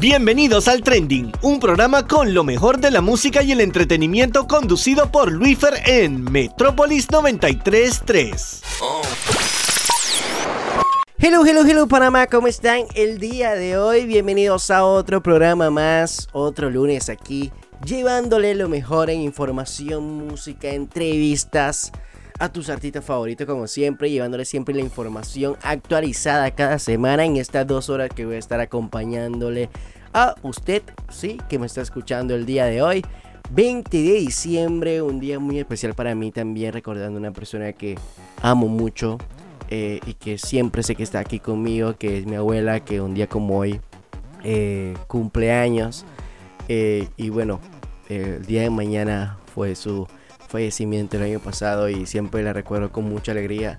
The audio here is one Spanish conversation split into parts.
Bienvenidos al Trending, un programa con lo mejor de la música y el entretenimiento conducido por Luifer en Metrópolis 933. Hello, hello, hello Panamá, ¿cómo están el día de hoy? Bienvenidos a otro programa más, otro lunes aquí, llevándole lo mejor en información, música, entrevistas a tus artistas favoritos como siempre, llevándole siempre la información actualizada cada semana en estas dos horas que voy a estar acompañándole usted, sí, que me está escuchando el día de hoy. 20 de diciembre, un día muy especial para mí también, recordando una persona que amo mucho eh, y que siempre sé que está aquí conmigo, que es mi abuela, que un día como hoy eh, cumpleaños. Eh, y bueno, el día de mañana fue su fallecimiento el año pasado y siempre la recuerdo con mucha alegría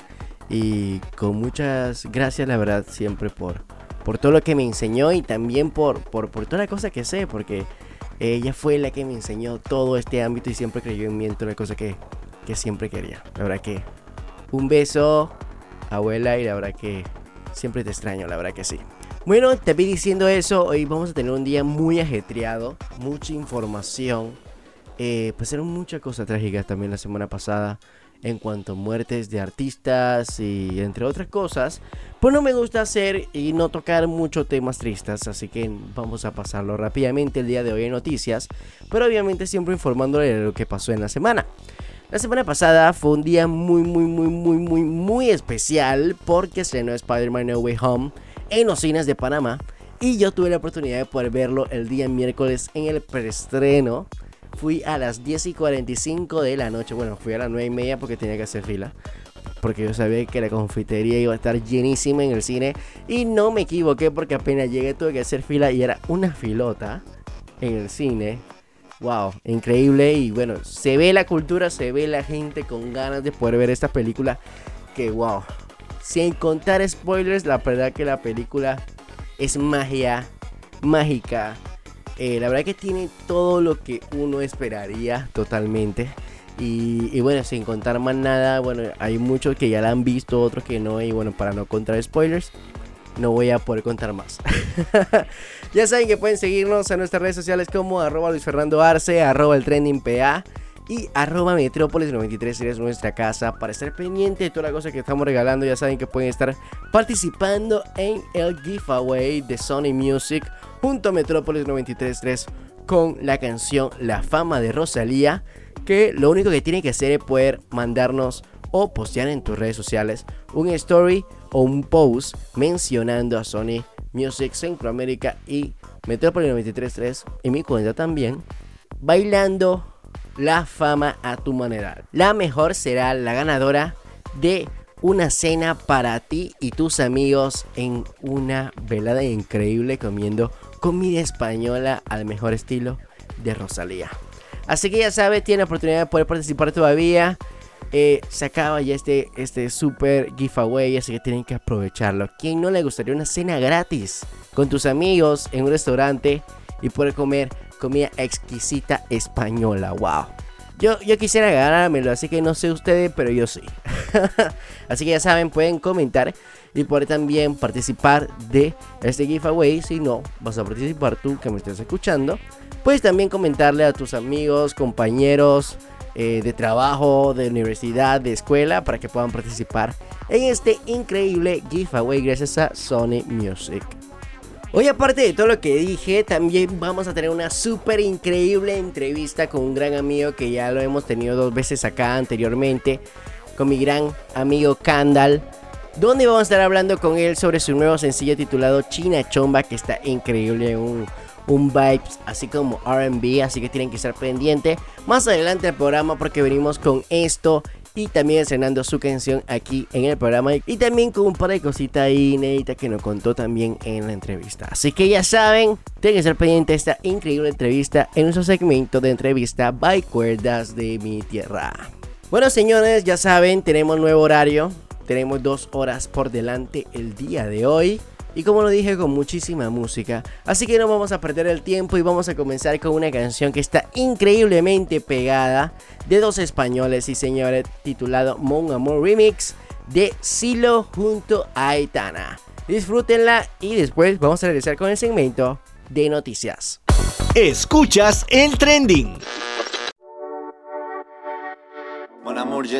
y con muchas gracias, la verdad, siempre por, por todo lo que me enseñó y también por, por, por toda la cosa que sé, porque ella fue la que me enseñó todo este ámbito y siempre creyó en mí en toda la cosa que, que siempre quería. La verdad que un beso, abuela, y la verdad que siempre te extraño, la verdad que sí. Bueno, te vi diciendo eso, hoy vamos a tener un día muy ajetreado, mucha información. Eh, pasaron muchas cosas trágicas también la semana pasada en cuanto a muertes de artistas y entre otras cosas. Pues no me gusta hacer y no tocar mucho temas tristes, así que vamos a pasarlo rápidamente el día de hoy en noticias, pero obviamente siempre informándole de lo que pasó en la semana. La semana pasada fue un día muy, muy, muy, muy, muy, muy especial porque estrenó Spider-Man No Way Home en los cines de Panamá y yo tuve la oportunidad de poder verlo el día miércoles en el preestreno fui a las 10 y 45 de la noche. Bueno, fui a las 9 y media porque tenía que hacer fila. Porque yo sabía que la confitería iba a estar llenísima en el cine. Y no me equivoqué porque apenas llegué tuve que hacer fila y era una filota en el cine. Wow, increíble. Y bueno, se ve la cultura, se ve la gente con ganas de poder ver esta película. Que wow. Sin contar spoilers, la verdad que la película es magia, mágica eh, la verdad que tiene todo lo que uno esperaría totalmente. Y, bueno, sin contar más nada, bueno, hay muchos que ya la han visto, otros que no. Y bueno, para no contar spoilers, no voy a poder contar más. ya saben que pueden seguirnos en nuestras redes sociales como Luis Fernando Arce, arroba el trending PA y arroba Metrópolis 93 es nuestra casa para estar pendiente de toda la cosa que estamos regalando. Ya saben que pueden estar participando en el giveaway de Sony Music junto a Metrópolis 93.3 con la canción La fama de Rosalía, que lo único que tienen que hacer es poder mandarnos o postear en tus redes sociales un story o un post mencionando a Sony Music Centroamérica y Metrópolis 93.3 y mi cuenta también, bailando la fama a tu manera. La mejor será la ganadora de una cena para ti y tus amigos en una velada increíble comiendo comida española al mejor estilo de Rosalía. Así que ya sabes, tiene oportunidad de poder participar todavía. Eh, se acaba ya este, este super giveaway, así que tienen que aprovecharlo. ¿Quién no le gustaría una cena gratis con tus amigos en un restaurante y poder comer comida exquisita española? ¡Wow! Yo, yo quisiera ganármelo, así que no sé ustedes, pero yo sí. así que ya saben, pueden comentar y poder también participar de este giveaway. Si no, vas a participar tú que me estés escuchando. Puedes también comentarle a tus amigos, compañeros eh, de trabajo, de universidad, de escuela, para que puedan participar en este increíble giveaway gracias a Sony Music. Hoy aparte de todo lo que dije, también vamos a tener una súper increíble entrevista con un gran amigo que ya lo hemos tenido dos veces acá anteriormente, con mi gran amigo Kandal donde vamos a estar hablando con él sobre su nuevo sencillo titulado China Chomba, que está increíble, un, un vibes así como RB, así que tienen que estar pendientes más adelante del programa porque venimos con esto y también estrenando su canción aquí en el programa y también con un par de cositas inéditas que nos contó también en la entrevista. Así que ya saben, tienen que estar pendientes de esta increíble entrevista en nuestro segmento de entrevista by Cuerdas de mi Tierra. Bueno señores, ya saben, tenemos nuevo horario. Tenemos dos horas por delante el día de hoy. Y como lo dije, con muchísima música. Así que no vamos a perder el tiempo y vamos a comenzar con una canción que está increíblemente pegada de dos españoles y señores, titulado Mon Amor Remix de Silo junto a Aitana. Disfrútenla y después vamos a regresar con el segmento de noticias. Escuchas el trending. Mon amour, je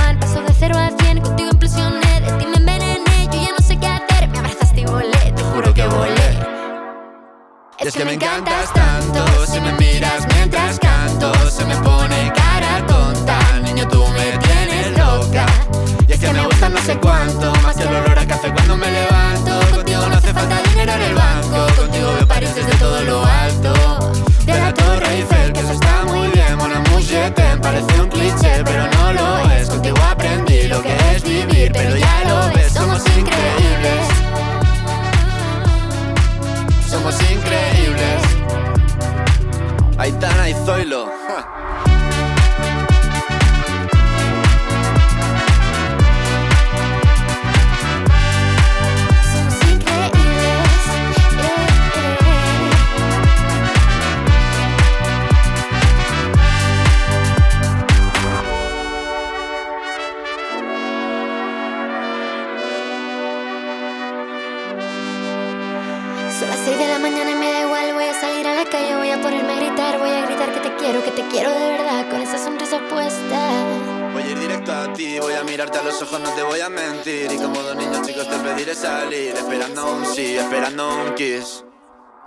De a cien, contigo implosioné. De ti me envenené, yo ya no sé qué hacer. Me abrazaste y volé, te juro que volé. Y es que me encantas tanto, si me miras mientras canto, se me pone cara tonta. Niño, tú me tienes loca. Y es que me gusta no sé cuánto, más que el olor a café cuando me levanto. Contigo no hace falta dinero en el banco, contigo me París desde todo lo alto. De la Torre Eiffel, que eso está muy bien, mon amour, je t'aime. Parece un cliché, pero no lo es. Contigo lo que es vivir, pero ya lo ves, somos increíbles. Somos increíbles. Aitana y Zoilo.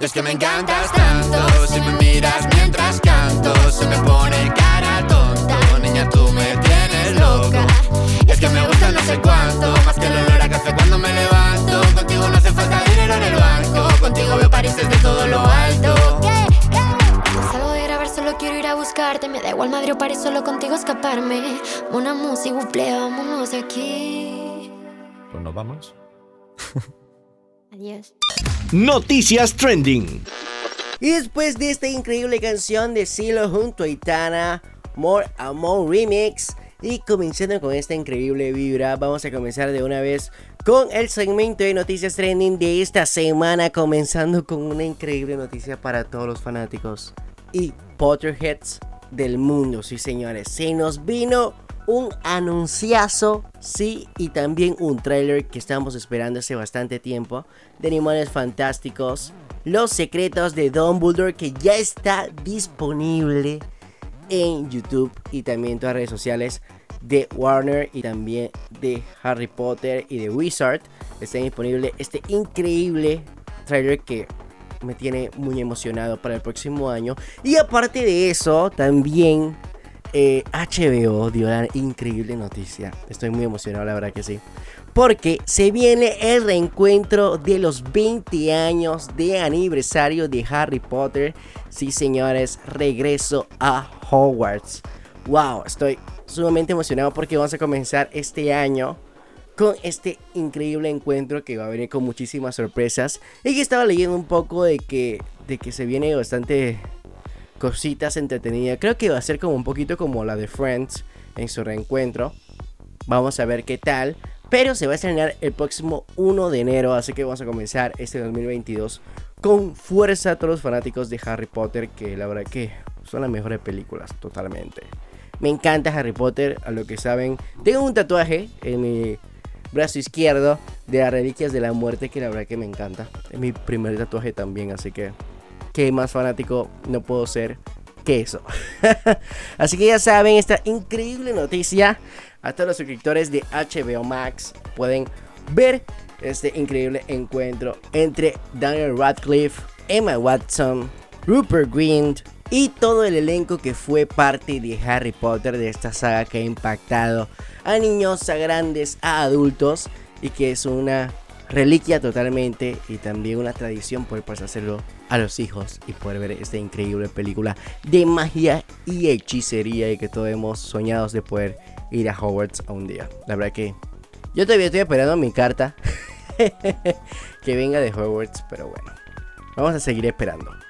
Es que me encantas tanto, si me miras mientras canto, se me pone cara tonta. Niña, tú me tienes loca. Y es que me gusta no sé cuánto, más que el olor a café cuando me levanto. Contigo no hace falta dinero en el banco, contigo veo París desde todo lo alto. Salgo de grabar solo quiero ir a buscarte Me da igual Madrid o París, solo contigo escaparme Una música, buple, vámonos de aquí Pues nos vamos. Adiós Noticias trending. Y después de esta increíble canción de Silo junto a Itana, More Amor Remix, y comenzando con esta increíble vibra, vamos a comenzar de una vez con el segmento de noticias trending de esta semana, comenzando con una increíble noticia para todos los fanáticos y Potterheads del mundo, sí señores, se nos vino un anunciazo, sí, y también un trailer que estamos esperando hace bastante tiempo de Animales Fantásticos, Los Secretos de Dumbledore, que ya está disponible en YouTube y también en todas las redes sociales de Warner y también de Harry Potter y de Wizard. Está disponible este increíble trailer que me tiene muy emocionado para el próximo año. Y aparte de eso, también eh, HBO dio la increíble noticia. Estoy muy emocionado, la verdad que sí. Porque se viene el reencuentro de los 20 años de aniversario de Harry Potter. Sí, señores, regreso a Hogwarts. Wow, estoy sumamente emocionado porque vamos a comenzar este año con este increíble encuentro que va a venir con muchísimas sorpresas. Y que estaba leyendo un poco de que, de que se viene bastante cositas entretenidas. Creo que va a ser como un poquito como la de Friends en su reencuentro. Vamos a ver qué tal. Pero se va a estrenar el próximo 1 de enero. Así que vamos a comenzar este 2022 con fuerza a todos los fanáticos de Harry Potter. Que la verdad que son las mejores películas, totalmente. Me encanta Harry Potter, a lo que saben. Tengo un tatuaje en mi brazo izquierdo de las reliquias de la muerte que la verdad que me encanta. Es mi primer tatuaje también, así que qué más fanático no puedo ser que eso. así que ya saben esta increíble noticia. A todos los suscriptores de HBO Max pueden ver este increíble encuentro entre Daniel Radcliffe, Emma Watson, Rupert Grint y todo el elenco que fue parte de Harry Potter de esta saga que ha impactado a niños, a grandes, a adultos y que es una reliquia totalmente y también una tradición poder pasárselo a los hijos y poder ver esta increíble película de magia y hechicería y que todos hemos soñado de poder ir a Hogwarts a un día. La verdad que yo todavía estoy esperando mi carta que venga de Hogwarts, pero bueno, vamos a seguir esperando.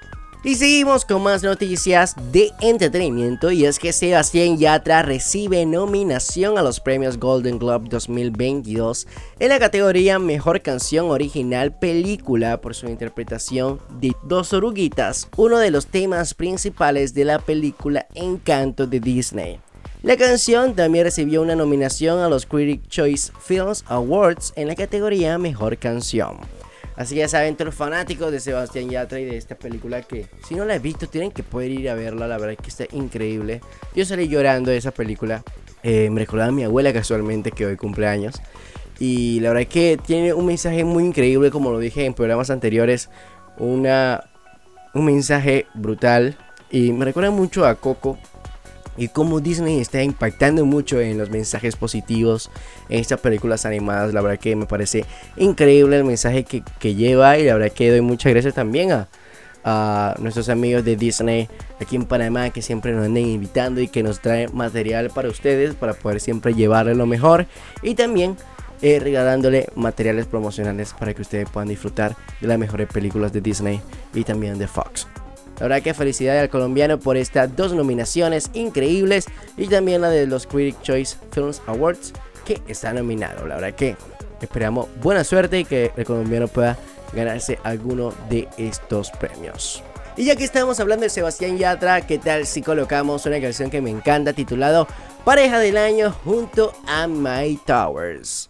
Y seguimos con más noticias de entretenimiento y es que Sebastián Yatra recibe nominación a los premios Golden Globe 2022 en la categoría Mejor Canción Original Película por su interpretación de Dos Oruguitas, uno de los temas principales de la película Encanto de Disney. La canción también recibió una nominación a los Critic Choice Films Awards en la categoría Mejor Canción. Así que ya saben, todos los fanáticos de Sebastián Yatra y de esta película que si no la he visto tienen que poder ir a verla, la verdad es que está increíble. Yo salí llorando de esa película, eh, me recordaba a mi abuela casualmente que hoy cumpleaños. Y la verdad es que tiene un mensaje muy increíble, como lo dije en programas anteriores, una, un mensaje brutal. Y me recuerda mucho a Coco, y cómo Disney está impactando mucho en los mensajes positivos en estas películas animadas. La verdad que me parece increíble el mensaje que, lleva y la verdad que doy muchas gracias también a, nuestros amigos de Disney aquí en Panamá que siempre nos andan invitando y que nos traen material para ustedes para poder siempre llevarle lo mejor y también eh, regalándole materiales promocionales para que ustedes puedan disfrutar de las mejores películas de Disney y también de Fox. La verdad que felicidades al colombiano por estas dos nominaciones increíbles y también la de los Critic Choice Films Awards que está nominado. La verdad que esperamos buena suerte y que el colombiano pueda ganarse alguno de estos premios. Y ya que estamos hablando de Sebastián Yatra, ¿qué tal si colocamos una canción que me encanta titulado Pareja del Año junto a My Towers?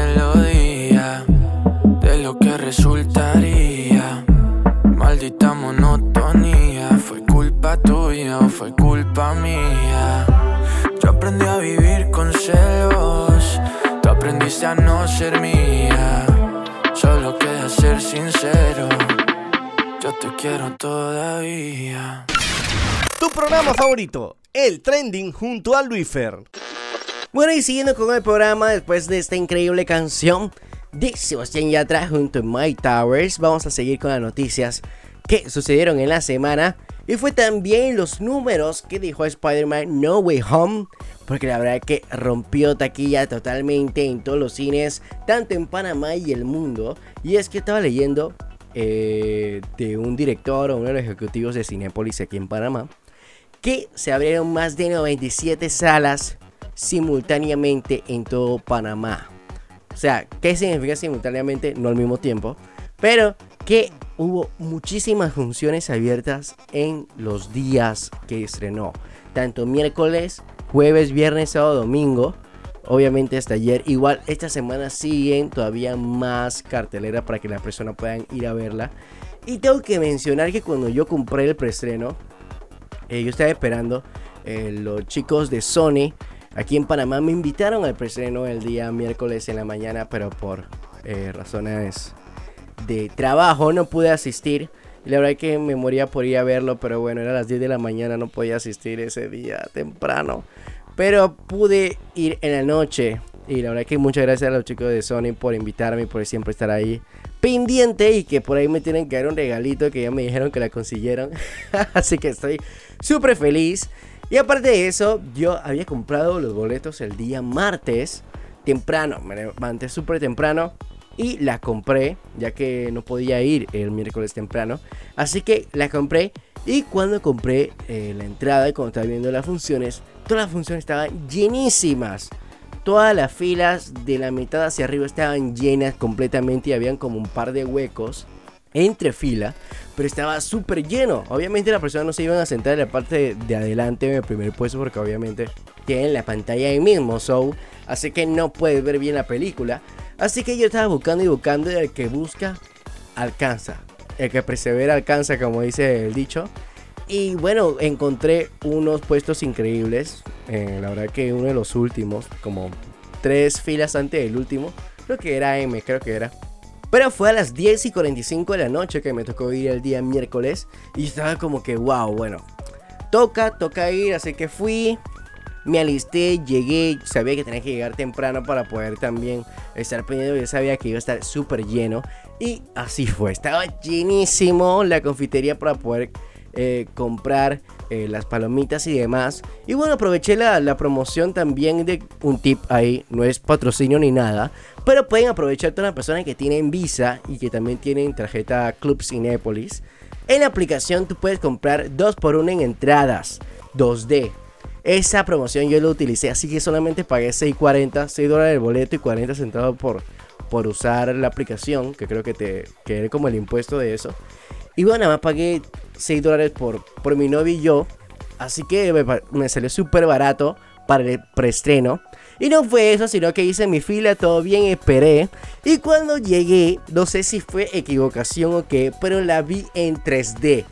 o fue culpa mía. Yo aprendí a vivir con celos, tú aprendiste a no ser mía. Solo queda ser sincero, yo te quiero todavía. Tu programa favorito, el trending junto a Luifer. Bueno, y siguiendo con el programa, después de esta increíble canción de Sebastián Yatra junto a My Towers, vamos a seguir con las noticias que sucedieron en la semana. Y fue también los números que dijo Spider-Man No Way Home. Porque la verdad que rompió taquilla totalmente en todos los cines, tanto en Panamá y el mundo. Y es que estaba leyendo eh, de un director o uno de los ejecutivos de Cinepolis aquí en Panamá. Que se abrieron más de 97 salas simultáneamente en todo Panamá. O sea, ¿qué significa simultáneamente? No al mismo tiempo. Pero que hubo muchísimas funciones abiertas en los días que estrenó. Tanto miércoles, jueves, viernes, sábado, domingo. Obviamente hasta ayer. Igual esta semana siguen todavía más cartelera para que las personas puedan ir a verla. Y tengo que mencionar que cuando yo compré el preestreno, eh, yo estaba esperando eh, los chicos de Sony aquí en Panamá me invitaron al preestreno el día miércoles en la mañana, pero por eh, razones de trabajo no pude asistir. Y la verdad que me moría por ir a verlo, pero bueno, era las 10 de la mañana, no podía asistir ese día temprano. Pero pude ir en la noche. Y la verdad que muchas gracias a los chicos de Sony por invitarme y por siempre estar ahí pendiente. Y que por ahí me tienen que dar un regalito que ya me dijeron que la consiguieron. Así que estoy súper feliz. Y aparte de eso, yo había comprado los boletos el día martes temprano. Me levanté súper temprano y la compré, ya que no podía ir el miércoles temprano. Así que la compré y cuando compré eh, la entrada y cuando estaba viendo las funciones, todas las funciones estaban llenísimas. Todas las filas de la mitad hacia arriba estaban llenas completamente y habían como un par de huecos entre fila, pero estaba súper lleno. Obviamente las personas no se iban a sentar en la parte de adelante en el primer puesto porque obviamente tienen la pantalla ahí mismo, so, así que no puedes ver bien la película. Así que yo estaba buscando y buscando y el que busca, alcanza. El que persevera alcanza, como dice el dicho. Y bueno, encontré unos puestos increíbles. Eh, la verdad que uno de los últimos, como tres filas antes del último. Creo que era M, creo que era. Pero fue a las 10 y 45 de la noche que me tocó ir el día miércoles. Y estaba como que, wow, bueno. Toca, toca ir, así que fui. Me alisté, llegué, sabía que tenía que llegar temprano para poder también estar pendiente. Yo sabía que iba a estar súper lleno. Y así fue, estaba llenísimo la confitería para poder eh, comprar eh, las palomitas y demás. Y bueno, aproveché la, la, promoción también de un tip ahí, no es patrocinio ni nada, pero pueden aprovechar todas las personas que tienen Visa y que también tienen tarjeta Club Cinepolis. En la aplicación tú puedes comprar 2x1 en entradas 2D. Esa promoción yo la utilicé, así que solamente pagué 6.40, 6 dólares el boleto y 40 centavos por, por usar la aplicación, que creo que te que como el impuesto de eso. Y bueno, más pagué 6 dólares por, por mi novio y yo. Así que me, salió súper barato para el preestreno. Y no fue eso, sino que hice mi fila, todo bien, esperé. Y cuando llegué, no sé si fue equivocación o qué, pero la vi en 3D.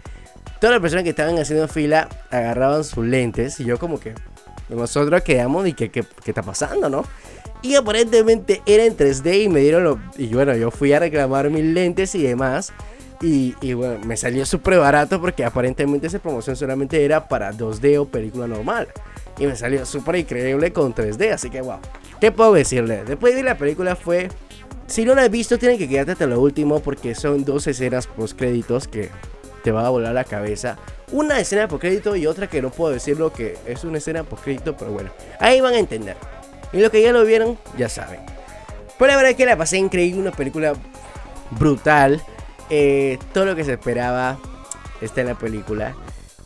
Todas las personas que estaban haciendo fila agarraban sus lentes y yo como que nosotros quedamos y que qué está pasando, ¿no? Y aparentemente era en 3D y me dieron lo... Y bueno, yo fui a reclamar mis lentes y demás. Y, bueno, me salió súper barato porque aparentemente esa promoción solamente era para 2D o película normal. Y me salió súper increíble con 3D, así que wow. ¿Qué puedo decirle? Después de la película fue... Si no la has visto, tienen que quedarte hasta lo último porque son dos escenas post créditos que te va a volar la cabeza. Una escena post crédito y otra que no puedo decir lo que es una escena post crédito, pero bueno, ahí van a entender. Y lo que ya lo vieron, ya saben. Pero la verdad es que la pasé increíble, una película brutal. Eh, todo lo que se esperaba está en la película.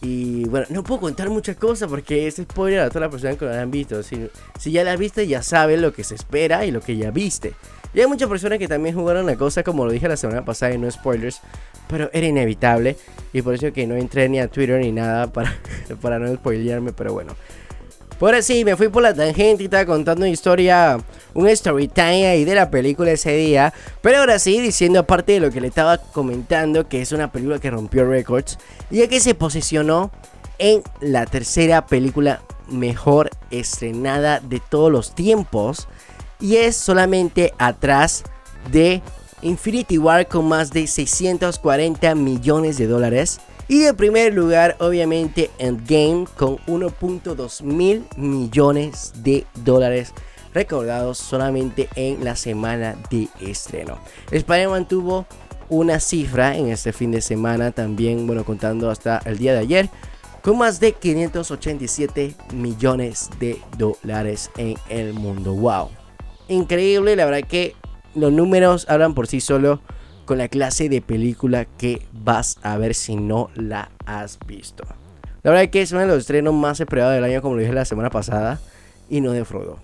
Y bueno, no puedo contar muchas cosas porque es spoiler a todas las personas que lo han visto. Si, si ya la viste, ya saben lo que se espera y lo que ya viste. Y hay muchas personas que también jugaron la cosa, como lo dije la semana pasada, y no spoilers, pero era inevitable. Y por eso que no entré ni a Twitter ni nada para, para no spoilearme, pero bueno. Ahora sí, me fui por la tangente y estaba contando una historia, un story time ahí de la película ese día. Pero ahora sí, diciendo aparte de lo que le estaba comentando, que es una película que rompió récords, ya que se posicionó en la tercera película mejor estrenada de todos los tiempos y es solamente atrás de Infinity War con más de 640 millones de dólares. Y en primer lugar, obviamente, Endgame con 1.2 mil millones de dólares recordados solamente en la semana de estreno. Spider-Man tuvo una cifra en este fin de semana también, bueno, contando hasta el día de ayer, con más de 587 millones de dólares en el mundo. ¡Wow! Increíble, la verdad que los números hablan por sí solo con la clase de película que vas a ver si no la has visto. La verdad que es uno de los estrenos más esperados del año, como lo dije la semana pasada, y no defraudó.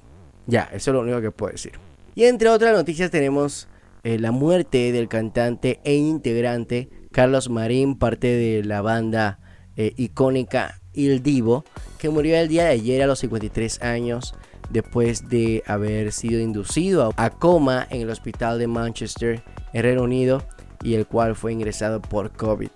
Ya, eso es lo único que puedo decir. Y entre otras noticias tenemos eh, la muerte del cantante e integrante Carlos Marín, parte de la banda eh, icónica Il Divo, que murió el día de ayer a los 53 años después de haber sido inducido a coma en el hospital de Manchester, en Reino Unido, y el cual fue ingresado por COVID.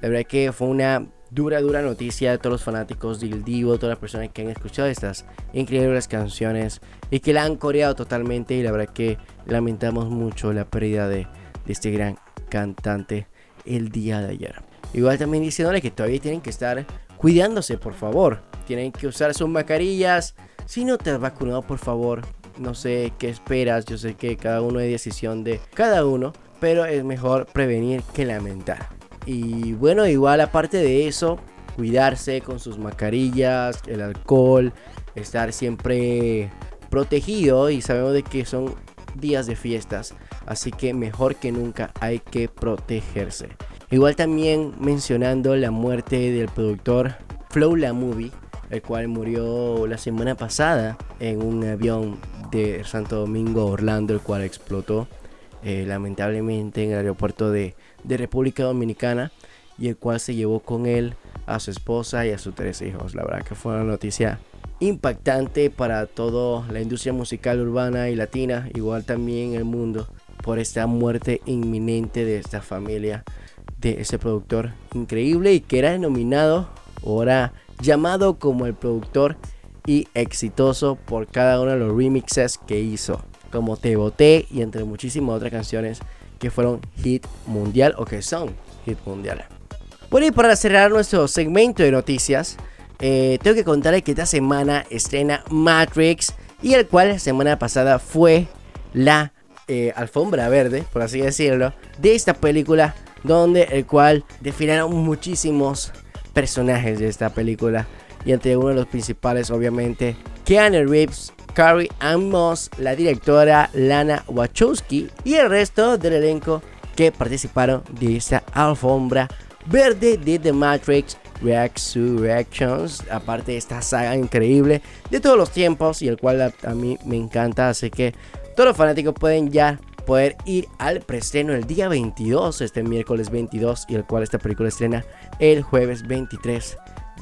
La verdad que fue una dura, dura noticia de todos los fanáticos del Divo, todas las personas que han escuchado estas increíbles canciones y que la han coreado totalmente. Y la verdad que lamentamos mucho la pérdida de, de este gran cantante el día de ayer. Igual también diciéndole que todavía tienen que estar cuidándose, por favor. Tienen que usar sus mascarillas, si no te has vacunado, por favor, no sé qué esperas. Yo sé que cada uno es decisión de cada uno, pero es mejor prevenir que lamentar. Y bueno, igual aparte de eso, cuidarse con sus mascarillas, el alcohol, estar siempre protegido y sabemos de que son días de fiestas, así que mejor que nunca hay que protegerse. Igual también mencionando la muerte del productor Flow La Movie, el cual murió la semana pasada en un avión de Santo Domingo Orlando, el cual explotó eh, lamentablemente en el aeropuerto de, de, República Dominicana y el cual se llevó con él a su esposa y a sus tres hijos. La verdad que fue una noticia impactante para toda la industria musical urbana y latina, igual también el mundo, por esta muerte inminente de esta familia, de ese productor increíble y que era denominado, ahora llamado como el productor y exitoso por cada uno de los remixes que hizo, como Te Boté y entre muchísimas otras canciones que fueron hit mundial o que son hit mundial. Bueno, y para cerrar nuestro segmento de noticias, eh, tengo que contarles que esta semana estrena Matrix y el cual la semana pasada fue la eh, alfombra verde, por así decirlo, de esta película donde el cual desfilaron muchísimos personajes de esta película. Y entre uno de los principales, obviamente, Keanu Reeves, Carrie Ann Moss, la directora Lana Wachowski y el resto del elenco que participaron de esta alfombra verde de The Matrix Reactions. Aparte de esta saga increíble de todos los tiempos y el cual a, mí me encanta. Así que todos los fanáticos pueden ya poder ir al preestreno el día 22, este miércoles 22, y el cual esta película estrena el jueves 23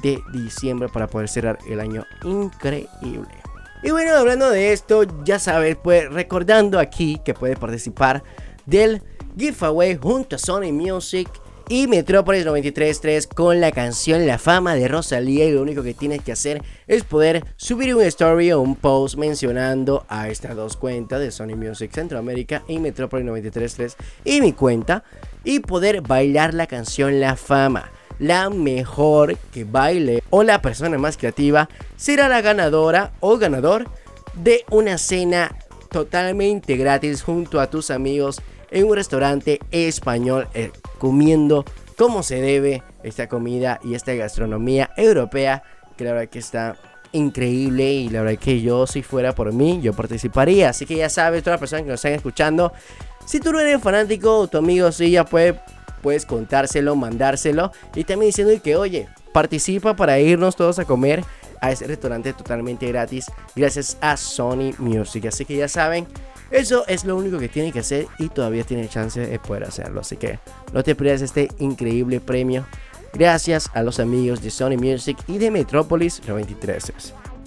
de diciembre para poder cerrar el año increíble. Y bueno, hablando de esto, ya sabes, pues recordando aquí que puede participar del giveaway junto a Sony Music y Metrópolis 93.3 con la canción La Fama de Rosalía y lo único que tienes que hacer es poder subir un story o un post mencionando a estas dos cuentas de Sony Music Centroamérica y Metrópolis 93.3 y mi cuenta y poder bailar la canción La Fama. La mejor que baile o la persona más creativa será la ganadora o ganador de una cena totalmente gratis junto a tus amigos en un restaurante español eh, comiendo como se debe esta comida y esta gastronomía europea que la verdad que está increíble y la verdad que yo si fuera por mí yo participaría. Así que ya sabes todas las personas que nos están escuchando si tú no eres fanático tu amigo sí ya puede puedes contárselo mandárselo y también diciendo que oye participa para irnos todos a comer a ese restaurante totalmente gratis gracias a Sony Music así que ya saben eso es lo único que tiene que hacer y todavía tiene chance de poder hacerlo. Así que no te pierdas este increíble premio. Gracias a los amigos de Sony Music y de Metropolis 93.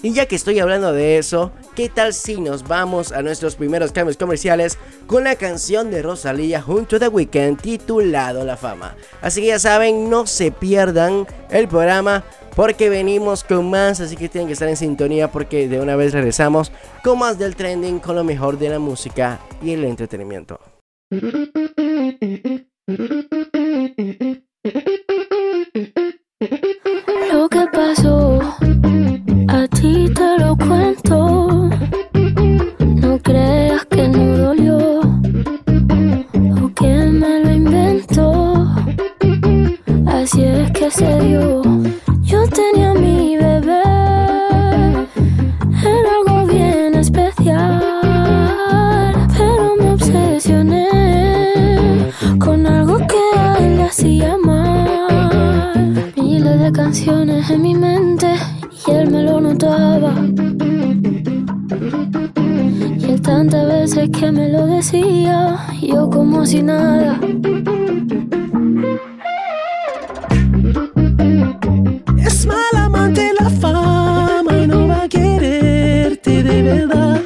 Y ya que estoy hablando de eso, ¿qué tal si nos vamos a nuestros primeros cambios comerciales con la canción de Rosalía junto a The Weeknd titulado La Fama? Así que ya saben, no se pierdan el programa porque venimos con más, así que tienen que estar en sintonía porque de una vez regresamos con más del trending, con lo mejor de la música y el entretenimiento. Lo que pasó, a ti te lo cuento. No creas que no dolió o que me lo inventó. Así es que se dio. Yo tenía mi bebé, era algo bien especial, pero me obsesioné con algo que a él le hacía mal. Miles de canciones en mi mente y él me lo notaba. Y él tantas veces que me lo decía, yo como si nada. Es mal amante la fama y no va a quererte de verdad.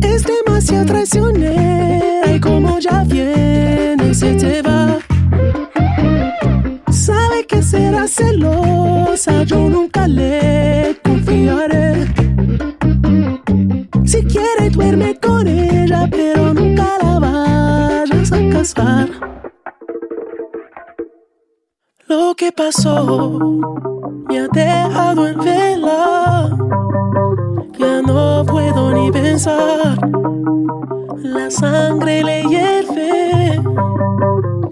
Es demasiado traicionera y como ya viene yo nunca le confiaré. Si quiere duerme con ella, pero nunca la vayas a casar. Lo que pasó me ha dejado en vela. Ya no puedo ni pensar. La sangre le hierve.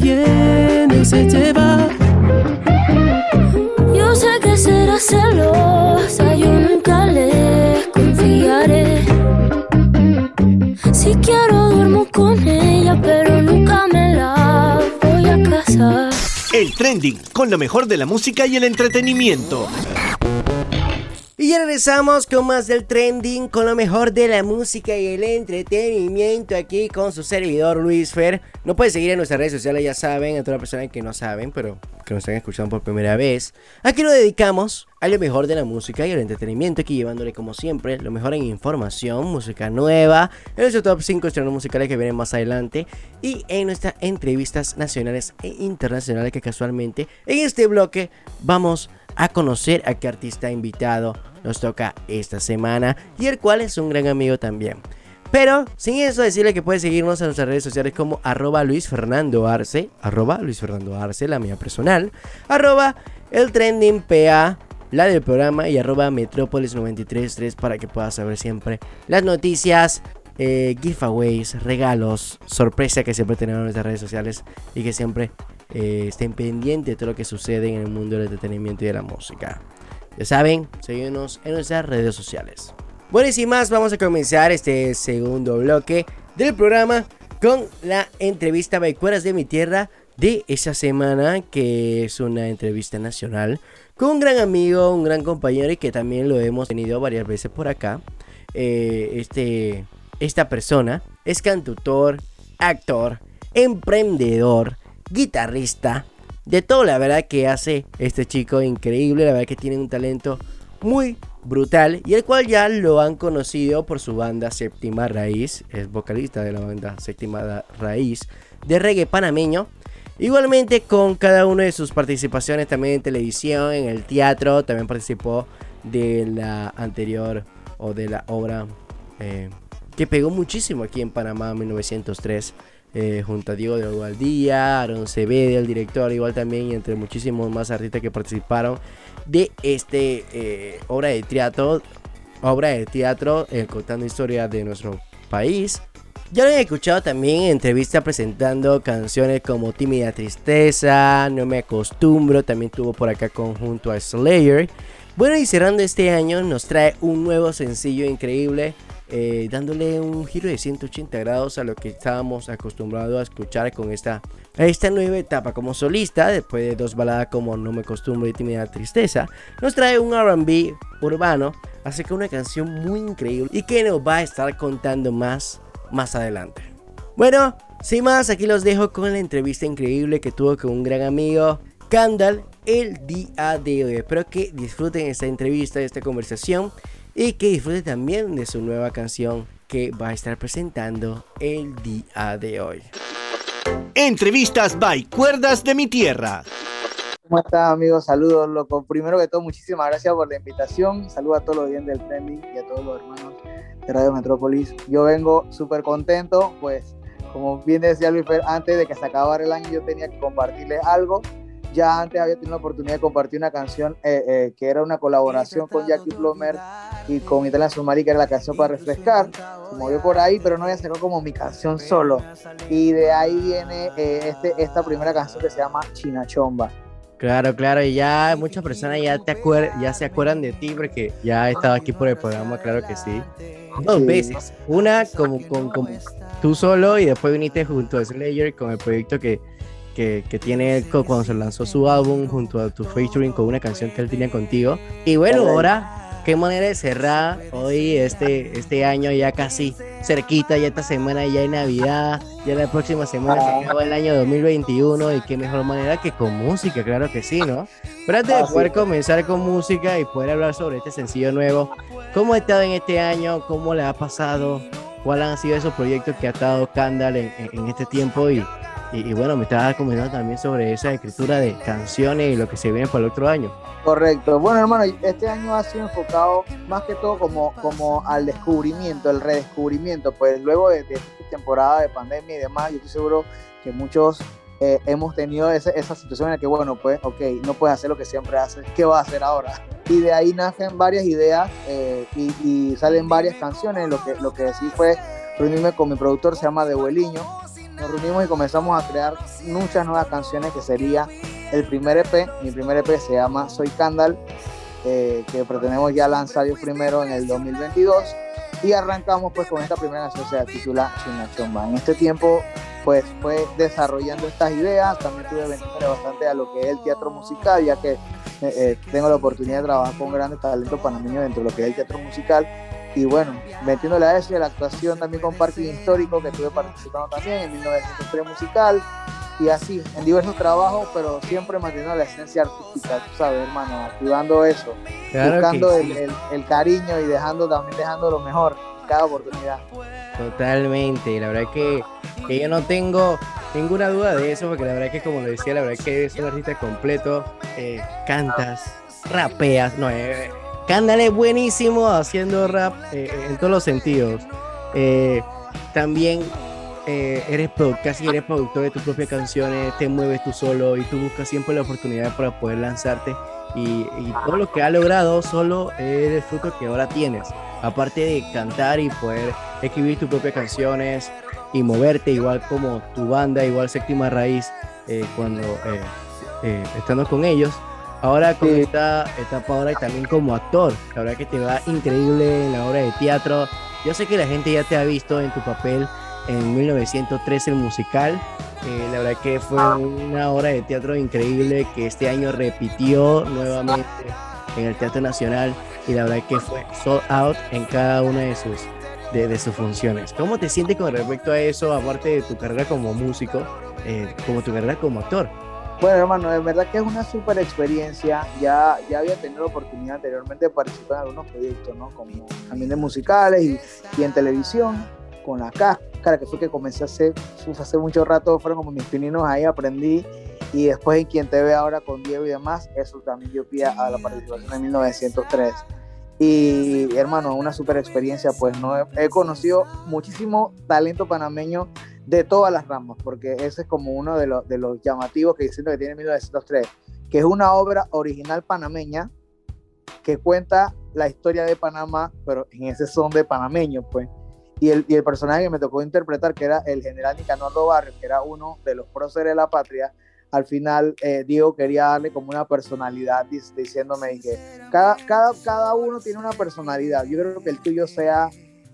Viene se te va. Yo sé que será celosa, yo nunca le confiaré. Si quiero duermo con ella, pero nunca me la voy a casar. El trending con lo mejor de la música y el entretenimiento. Y regresamos con más del trending, con lo mejor de la música y el entretenimiento aquí con su servidor Luis Fer. No puedes seguir en nuestras redes sociales, ya saben, a todas las personas que no saben, pero que nos están escuchando por primera vez. Aquí lo dedicamos a lo mejor de la música y el entretenimiento, aquí llevándole como siempre lo mejor en información, música nueva, en nuestro top 5 estrenos musicales que vienen más adelante y en nuestras entrevistas nacionales e internacionales que casualmente en este bloque vamos a conocer a qué artista invitado nos toca esta semana y el cual es un gran amigo también. Pero sin eso decirle que puede seguirnos en nuestras redes sociales como arroba Luis Fernando Arce, arroba Luis Fernando Arce, la mía personal, arroba el trending la del programa y arroba Metrópolis 933 para que puedas saber siempre las noticias, eh, giveaways, regalos, sorpresa que siempre tenemos en nuestras redes sociales y que siempre eh, estén pendientes de todo lo que sucede en el mundo del entretenimiento y de la música. Ya saben, seguimos en nuestras redes sociales. Bueno, y sin más, vamos a comenzar este segundo bloque del programa con la entrevista Baicueras de mi tierra de esa semana, que es una entrevista nacional con un gran amigo, un gran compañero y que también lo hemos tenido varias veces por acá. Eh, este, esta persona es cantautor, actor, emprendedor, guitarrista, de todo la verdad que hace este chico increíble, la verdad que tiene un talento muy brutal y el cual ya lo han conocido por su banda Séptima Raíz, es vocalista de la banda Séptima Raíz de reggae panameño. Igualmente con cada una de sus participaciones también en televisión, en el teatro, también participó de la anterior o de la obra eh, que pegó muchísimo aquí en Panamá en 1903. Eh, junto a Diego de Gualdía, Aaron Cebede, el director, igual también, y entre muchísimos más artistas que participaron de este eh, obra de teatro, obra de teatro contando historias de nuestro país. Ya lo he escuchado también en entrevistas presentando canciones como Tímida Tristeza, No Me Acostumbro, también tuvo por acá conjunto a Slayer. Bueno, y cerrando este año nos trae un nuevo sencillo increíble, eh, dándole un giro de 180 grados a lo que estábamos acostumbrados a escuchar con esta, esta nueva etapa como solista, después de dos baladas como No Me Acostumbro y Tímida Tristeza, nos trae un RB urbano, así que una canción muy increíble y que nos va a estar contando más más adelante. Bueno, sin más, aquí los dejo con la entrevista increíble que tuvo con un gran amigo, Candal, el día de hoy. Espero que disfruten esta entrevista, esta conversación y que disfruten también de su nueva canción que va a estar presentando el día de hoy. Entrevistas by Cuerdas de mi Tierra. ¿Cómo estás, amigos? Saludos, loco. Primero que todo, muchísimas gracias por la invitación. Saludos a todos los bien del trending y a todos los hermanos de Radio Metrópolis. Yo vengo súper contento, pues, como bien decía Luis Fer, antes de que se acabara el año, yo tenía que compartirles algo. Ya antes había tenido la oportunidad de compartir una canción eh, eh, que era una colaboración con Jackie Plomer y con Italia Sumari, que era la canción para refrescar. Se movió por ahí, pero no había sacado como mi canción solo. Y de ahí viene eh, este, esta primera canción que se llama China Chomba. Claro, claro, y ya muchas personas ya te ya se acuerdan de ti porque ya he estado aquí por el programa, claro que sí. Dos veces. Una como, con, tú solo y después viniste junto a Slayer con el proyecto que, que, que tiene cuando se lanzó su álbum junto a tu featuring con una canción que él tenía contigo. Y bueno, ahora qué manera de cerrar hoy este, este año ya casi cerquita, ya esta semana ya hay Navidad, ya la próxima semana se acaba el año 2021 y qué mejor manera que con música, claro que sí, ¿no? Pero antes de poder comenzar con música y poder hablar sobre este sencillo nuevo, ¿cómo ha estado en este año? ¿Cómo le ha pasado? ¿Cuáles han sido esos proyectos que ha estado Candal en, en este tiempo? Y, y, bueno, me estaba comentando también sobre esa escritura de canciones y lo que se viene para el otro año. Correcto. Bueno, hermano, este año ha sido enfocado más que todo como, como al descubrimiento, el redescubrimiento. Pues luego de, esta temporada de pandemia y demás, yo estoy seguro que muchos eh, hemos tenido esa, esa, situación en la que, bueno, pues, ok, no puedes hacer lo que siempre haces, ¿qué vas a hacer ahora? Y de ahí nacen varias ideas eh, y, salen varias canciones. Lo que, lo que decidí fue reunirme con mi productor, se llama De Bueliño, nos reunimos y comenzamos a crear muchas nuevas canciones que sería el primer EP. Mi primer EP se llama Soy Candal, eh, que pretendemos ya lanzar yo primero en el 2022. Y arrancamos pues con esta primera canción, se titula China Chomba. En este tiempo pues fue desarrollando estas ideas, también tuve vendiéndole bastante a lo que es el teatro musical, ya que eh, eh, tengo la oportunidad de trabajar con grandes talentos panameños dentro de lo que es el teatro musical y bueno, metiéndole a eso y a la actuación también con Parking Histórico, que estuve participando también en 1903 musical, y así, en diversos trabajos, pero siempre manteniendo la esencia artística, tú sabes, hermano, activando eso, buscando el, el, cariño y dejando también dejando lo mejor en cada oportunidad. Totalmente, la verdad que, que yo no tengo ninguna duda de eso, porque la verdad que como lo decía, la verdad que es un artista completo, eh, cantas, rapeas, no, eh, Candale es buenísimo haciendo rap eh, en todos los sentidos. Eh, también eh, eres casi eres productor de tus propias canciones, te mueves tú solo y tú buscas siempre la oportunidad para poder lanzarte. Y, todo lo que has logrado solo es el fruto que ahora tienes. Aparte de cantar y poder escribir tus propias canciones y moverte igual como tu banda, igual Séptima Raíz, cuando estando con ellos, Ahora con esta etapa ahora y también como actor, la verdad que te va increíble en la obra de teatro. Yo sé que la gente ya te ha visto en tu papel en 1913 el musical. Eh, la verdad que fue una obra de teatro increíble que este año repitió nuevamente en el Teatro Nacional y la verdad que fue sold out en cada una de sus, de, sus funciones. ¿Cómo te sientes con respecto a eso, aparte de tu carrera como músico, eh, como tu carrera como actor? Bueno, hermano, de verdad que es una súper experiencia. Ya, ya había tenido la oportunidad anteriormente de participar en algunos proyectos, ¿no? Como también de musicales y, y en televisión, con la cáscara, que fue que comencé hace, uf, hace mucho rato, fueron como mis pininos ahí, aprendí. Y después en Quien Te Ve ahora con Diego y demás, eso también dio pie a la participación en 1903. Y hermano, una súper experiencia, pues no he, conocido muchísimo talento panameño de todas las ramas, porque ese es como uno de los, de los llamativos que diciendo que tiene 1903, que es una obra original panameña que cuenta la historia de Panamá, pero en ese son de panameño, pues. Y el, y el personaje que me tocó interpretar, que era el general Nicanor Barrios, que era uno de los próceres de la patria, al final eh, Diego quería darle como una personalidad, dic- diciéndome que cada, cada, cada uno tiene una personalidad. Yo creo que el tuyo sea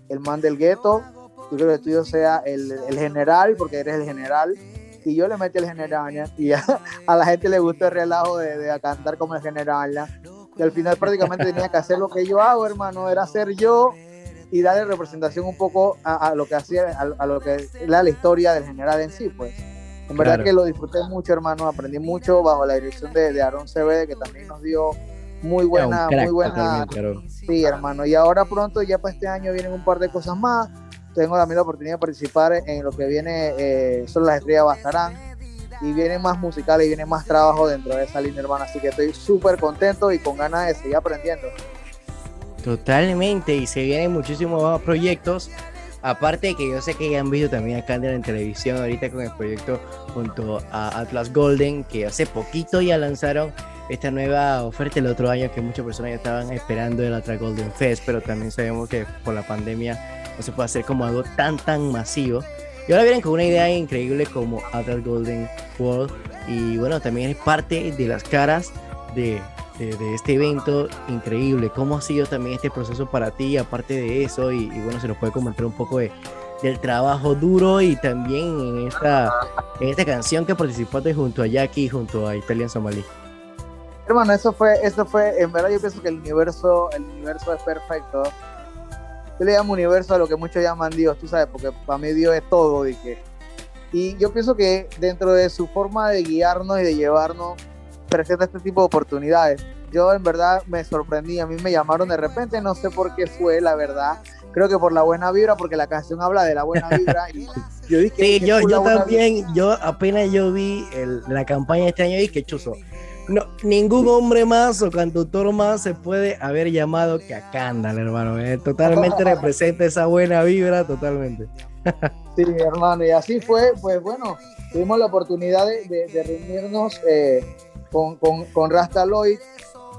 el man del gueto, yo creo que el tuyo sea el, el general, porque eres el general, y yo le metí el general, y a, a la gente le gustó el relajo de, de cantar como el general, y al final prácticamente tenía que hacer lo que yo hago, hermano, era ser yo y darle representación un poco a, a lo que hacía, a, a lo que era la historia del general en sí, pues. En verdad que lo disfruté mucho, hermano, aprendí mucho bajo la dirección de, de Aaron CB, que también nos dio muy buena, muy buena. Sí, hermano. Y ahora pronto, ya para este año, vienen un par de cosas más. Tengo también la oportunidad de participar en lo que viene, eh, son las estrellas bastarán. Y vienen más musicales y viene más trabajo dentro de esa línea, hermano. Así que estoy súper contento y con ganas de seguir aprendiendo. Totalmente, y se vienen muchísimos proyectos. Aparte de que yo sé que ya han visto también acá en televisión ahorita con el proyecto junto a Atlas Golden, que hace poquito ya lanzaron esta nueva oferta el otro año que muchas personas ya estaban esperando el Atlas Golden Fest, pero también sabemos que por la pandemia no se puede hacer como algo tan tan masivo. Y ahora vienen con una idea increíble como Atlas Golden World y bueno, también es parte de las caras de, de, de este evento increíble. ¿Cómo ha sido también este proceso para ti, aparte de eso? Y, bueno, se nos puede comentar un poco de, del trabajo duro y también en esta, en esta canción que participaste junto a Jackie junto a Italian Somalí. Hermano, eso fue, eso fue, en verdad yo pienso que el universo, el universo es perfecto. Yo le llamo universo a lo que muchos llaman Dios, tú sabes, porque para mí Dios es todo, dije. Y yo pienso que dentro de su forma de guiarnos y de llevarnos, presenta este tipo de oportunidades. Yo en verdad me sorprendí, a mí me llamaron de repente, no sé por qué fue, la verdad. Creo que por la buena vibra, porque la canción habla de la buena vibra. Y yo dije, Sí, "Qué yo, yo también, yo apenas yo vi el- la campaña de este año y que chuzo. No, ningún hombre más o cantautor más se puede haber llamado que a Cándal, hermano. eh, Totalmente representa esa buena vibra, totalmente. Sí, hermano, y así fue, pues bueno, tuvimos la oportunidad de, de- de reunirnos eh, con, con, con Rasta Lloyd,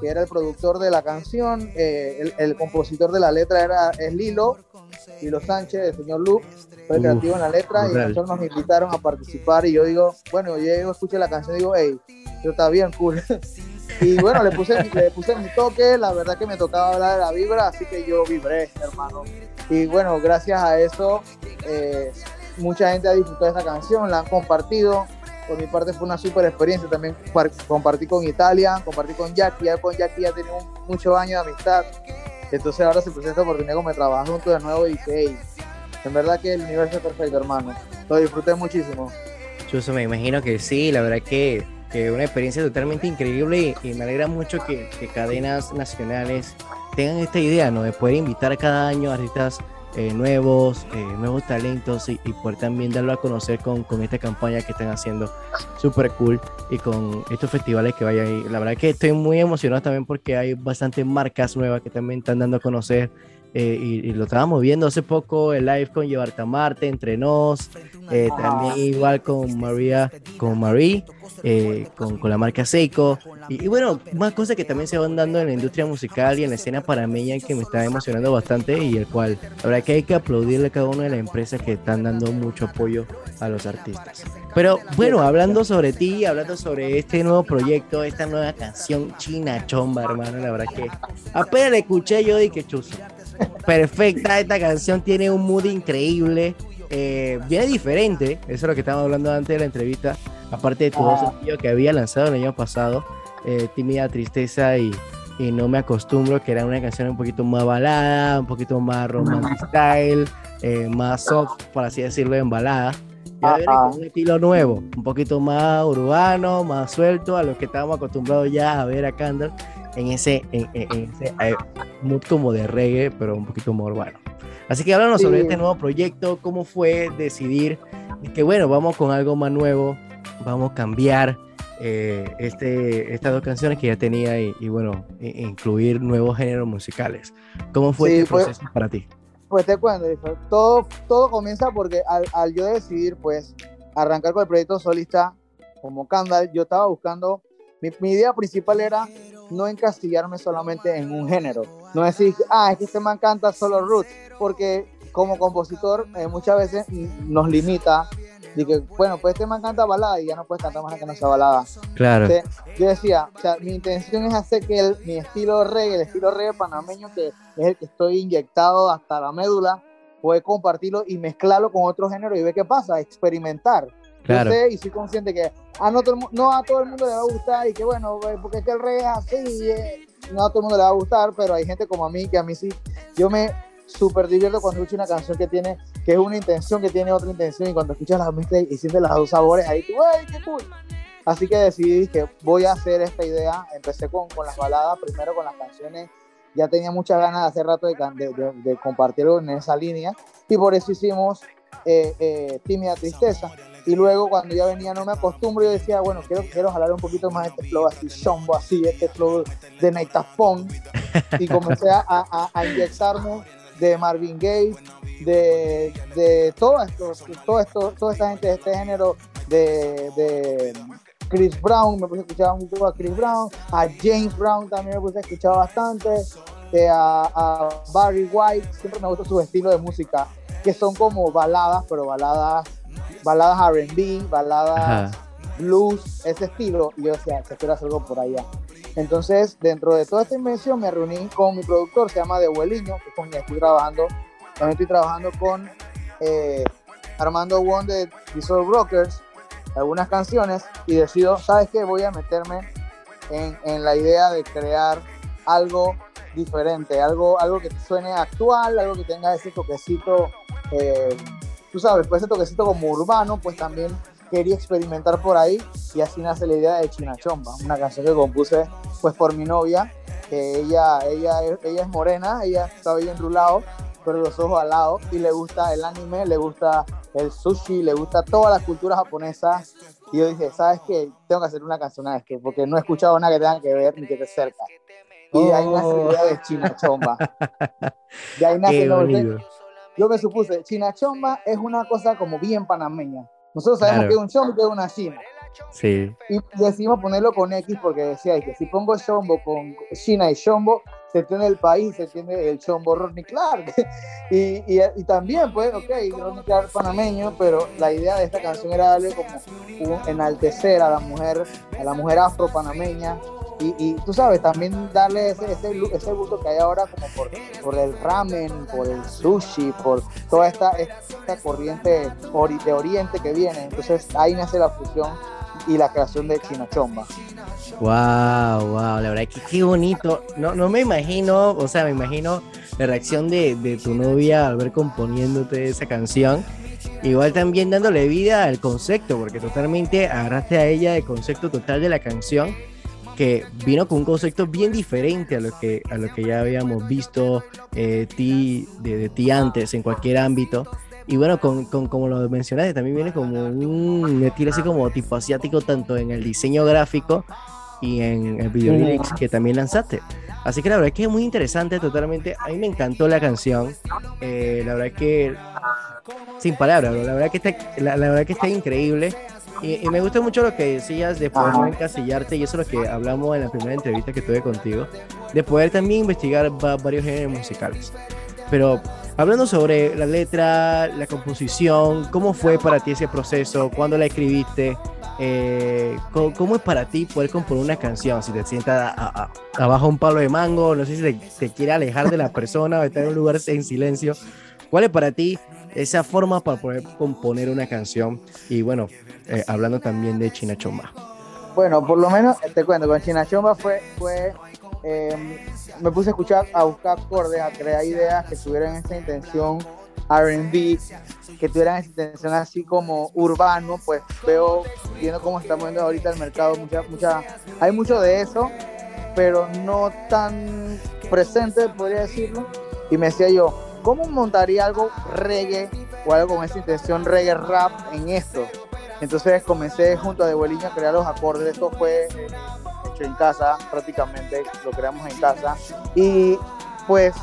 que era el productor de la canción, eh, el, el compositor de la letra era, es Lilo, Lilo Sánchez, el señor Luke, fue Uf, creativo en la letra, y nosotros nos invitaron a participar, y yo digo, bueno, yo llego, escucho la canción y digo, hey, eso está bien cool. Y bueno, le puse, le puse mi toque, la verdad que me tocaba hablar de la vibra, así que yo vibré, hermano. Y bueno, gracias a eso, eh, mucha gente ha disfrutado de esta canción, la han compartido. Por mi parte fue una súper experiencia. También par- compartí con Italia, compartí con Jackie. Ya con Jackie ya un- muchos años de amistad. Entonces ahora se presenta oportunidad como de trabajar juntos de nuevo y dije, hey, en verdad que el universo es perfecto, hermano. Lo disfruté muchísimo. Chuzo, me imagino que sí, la verdad que, que una experiencia totalmente increíble y, y me alegra mucho que, que cadenas nacionales tengan esta idea, ¿no? De poder invitar cada año artistas eh, nuevos, eh, nuevos talentos y, y poder también darlo a conocer con, con esta campaña que están haciendo. Súper cool. Y con estos festivales que vayan ahí. La verdad que estoy muy emocionado también porque hay bastantes marcas nuevas que también están dando a conocer eh, y, y lo estábamos viendo hace poco el live con Llevarta Marte, entre nos, eh, también igual con María, con Marie, eh, con, con la marca Seiko y, y bueno, más cosas que también se van dando en la industria musical y en la escena panameña que me está emocionando bastante y el cual la verdad que hay que aplaudirle a cada una de las empresas que están dando mucho apoyo a los artistas. Pero bueno, hablando sobre ti, hablando sobre este nuevo proyecto, esta nueva canción China Chomba, hermano, la verdad que apenas la escuché yo y que chuzo. Perfecta, esta canción tiene un mood increíble, eh, viene diferente, eso es lo que estábamos hablando antes de la entrevista, aparte de todo sencillo que había lanzado el año pasado, eh, Tímida Tristeza y, y No Me Acostumbro, que era una canción un poquito más balada, un poquito más romantic style, eh, más soft, por así decirlo, en balada. Y ahora viene con un estilo nuevo, un poquito más urbano, más suelto a lo que estábamos acostumbrados ya a ver a Candle en ese, en, en- ese eh, mood como de reggae, pero un poquito más urbano. Así que háblanos sobre Sí. este nuevo proyecto, cómo fue decidir que bueno, vamos con algo más nuevo, vamos a cambiar eh, este, estas dos canciones que ya tenía y, y, bueno, i- incluir nuevos géneros musicales. ¿Cómo fue Sí, este proceso para ti? Pues te cuento, todo, todo comienza porque al, al yo decidir, pues, arrancar con el proyecto solista como Candal, yo estaba buscando, mi, mi idea principal era no encastillarme solamente en un género, no decir, ah, es que este man canta solo roots, porque como compositor eh, muchas veces nos limita, de que, bueno, pues este man canta balada y ya no puedes cantar más que no sea balada. Claro, Entonces, yo decía, o sea, mi intención es hacer que el- mi estilo reggae, el estilo reggae panameño, que es el que estoy inyectado hasta la médula, poder compartirlo y mezclarlo con otro género y ver qué pasa, experimentar. Claro. Yo sé y soy consciente que a no, todo el mu- no a todo el mundo le va a gustar y que bueno, eh, porque es que el reggae es así, eh, no a todo el mundo le va a gustar, pero hay gente como a mí que a mí sí, yo me súper divierto cuando escucho una canción que tiene, que es una intención, que tiene otra intención y cuando escuchas las mezclas y sientes los dos sabores, ahí tú, ¡ay, qué cool! Así que decidí que voy a hacer esta idea. Empecé con, con las baladas, primero con las canciones. Ya tenía muchas ganas de hace rato de, de, de- de compartirlo en esa línea. Y por eso hicimos eh, eh, Tímida Tristeza. Y luego cuando ya venía No Me Acostumbro, yo decía, bueno, quiero, quiero jalar un poquito más este flow así, chombo así, este flow de Naitafón. Y comencé a, a, a inyectarme de Marvin Gaye, de, de todo esto, todo esto, toda esta gente de este género de, de Chris Brown, me puse a escuchar mucho a Chris Brown, a James Brown también me puse a escuchar bastante, eh, a, a Barry White, siempre me gusta su estilo de música, que son como baladas, pero baladas, baladas RB, baladas Ajá. blues, ese estilo, y yo decía, que quiero hacer algo por allá. Entonces, dentro de toda esta invención, me reuní con mi productor, se llama De que es con quien estoy trabajando. También estoy trabajando con eh, Armando Won de Dissolve Rockers, algunas canciones, y decido, ¿sabes qué? Voy a meterme en, en la idea de crear algo diferente, algo, algo que suene actual, algo que tenga ese toquecito, eh, tú sabes, pues ese toquecito como urbano, pues también quería experimentar por ahí y así nace la idea de China Chomba, una canción que compuse pues por mi novia, que ella, ella, ella es morena, ella está bien enrulado, pero los ojos al lado y le gusta el anime, le gusta el sushi, le gusta toda la cultura japonesa y yo dije, ¿sabes qué? Tengo que hacer una canción a que porque no he escuchado nada que tenga que ver ni que esté cerca. Y de ahí nace la idea de China Chomba. De ahí nace Yo me supuse, China Chomba es una cosa como bien panameña. Nosotros sabemos Claro. que es un chombo y que es una china. Sí, Y decidimos ponerlo con X porque decía que si pongo chombo con China y chombo, se entiende el país, se entiende el chombo Rodney Clark. y, y, y también, pues, ok, Rodney Clark panameño, pero la idea de esta canción era darle como un enaltecer a la mujer, a la mujer afro panameña. Y, y tú sabes, también darle ese, ese, ese gusto que hay ahora como por, por el ramen, por el sushi, por toda esta, esta corriente de oriente que viene. Entonces ahí nace la fusión y la creación de China Chomba. Wow, wow, la verdad que qué bonito. No, no me imagino, o sea, me imagino la reacción de, de tu novia al ver componiéndote esa canción. Igual también dándole vida al concepto, porque totalmente agarraste a ella el concepto total de la canción, que vino con un concepto bien diferente a lo que, a lo que ya habíamos visto eh, de, de ti antes en cualquier ámbito. Y bueno, con, con- como lo mencionaste, también viene como un estilo así como tipo asiático, tanto en el diseño gráfico y en el video lyrics que también lanzaste. Así que la verdad es que es muy interesante, totalmente. A mí me encantó la canción. Eh, la verdad que, sin palabras, la verdad que está, la, la verdad que está increíble. Y, y me gusta mucho lo que decías de poder no encasillarte, y eso es lo que hablamos en la primera entrevista que tuve contigo, de poder también investigar va- varios géneros musicales. Pero hablando sobre la letra, la composición, ¿cómo fue para ti ese proceso? ¿Cuándo la escribiste? Eh, ¿cómo, cómo es para ti poder componer una canción? Si te sientas a- a- abajo un palo de mango, no sé si te, te quiere alejar de la persona o estar en un lugar en silencio. ¿Cuál es para ti esa forma para poder componer una canción? Y bueno, eh, hablando también de China Chomba. Bueno, por lo menos te cuento, con China Chomba fue, fue eh, me puse a escuchar, a buscar acordes, a crear ideas que tuvieran esa intención RB, que tuvieran esa intención así como urbano, pues veo, viendo cómo estamos viendo ahorita el mercado, mucha, mucha, hay mucho de eso, pero no tan presente, podría decirlo. Y me decía yo, ¿cómo montaría algo reggae o algo con esa intención reggae rap en esto? Entonces comencé junto a De a crear los acordes. Esto fue hecho en casa, prácticamente lo creamos en casa. Y pues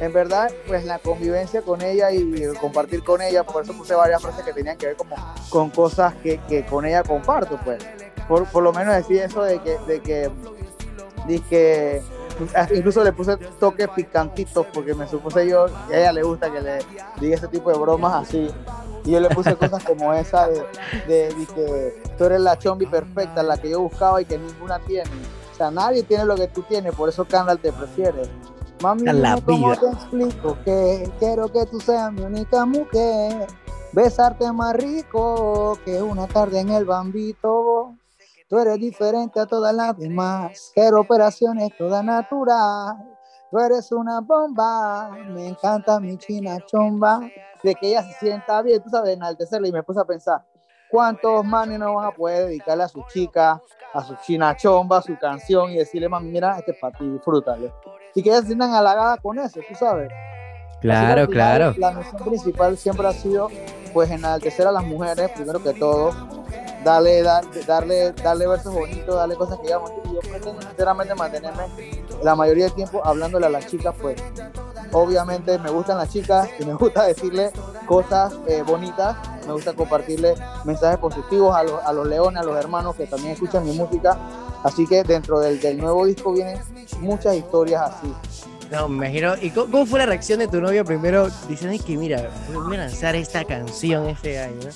en verdad, pues la convivencia con ella y compartir con ella, por eso puse varias frases que tenían que ver como con cosas que, que con ella comparto, pues. Por, por, lo menos decir eso de que, de que, de que incluso le puse toques picantitos porque me supuse yo, a ella le gusta que le diga ese tipo de bromas así. Y yo le puse cosas como esa de, de, que tú eres la chombi perfecta, la que yo buscaba y que ninguna tiene. O sea, nadie tiene lo que tú tienes, por eso Candal te prefiere. Mami, ¿cómo te explico que quiero que tú seas mi única mujer? Besarte más rico que una tarde en el bambito. Tú eres diferente a todas las demás. Quiero operaciones toda natural. Tú eres una bomba. Me encanta mi china chomba. De que ella se sienta bien, tú sabes, enaltecerla. Y me puse a pensar, ¿cuántos manes no van a poder dedicarle a su chica, a su china chomba, a su canción y decirle, mami, mira, este es para ti, disfrútale? Y que ellas se sientan halagadas con eso, tú sabes. Claro, claro. La misión principal siempre ha sido, pues, enaltecer a las mujeres, primero que todo, darle, darle, darle versos bonitos, darle cosas que. Y yo pretendo sinceramente mantenerme la mayoría del tiempo hablándole a las chicas, pues obviamente me gustan las chicas y me gusta decirle cosas eh, bonitas, me gusta compartirle mensajes positivos a los, a los leones, a los hermanos que también escuchan mi música. Así que dentro del, del nuevo disco vienen muchas historias así. No, me imagino. ¿Y cómo, fue la reacción de tu novio primero diciendo que, mira, voy a lanzar esta canción este año?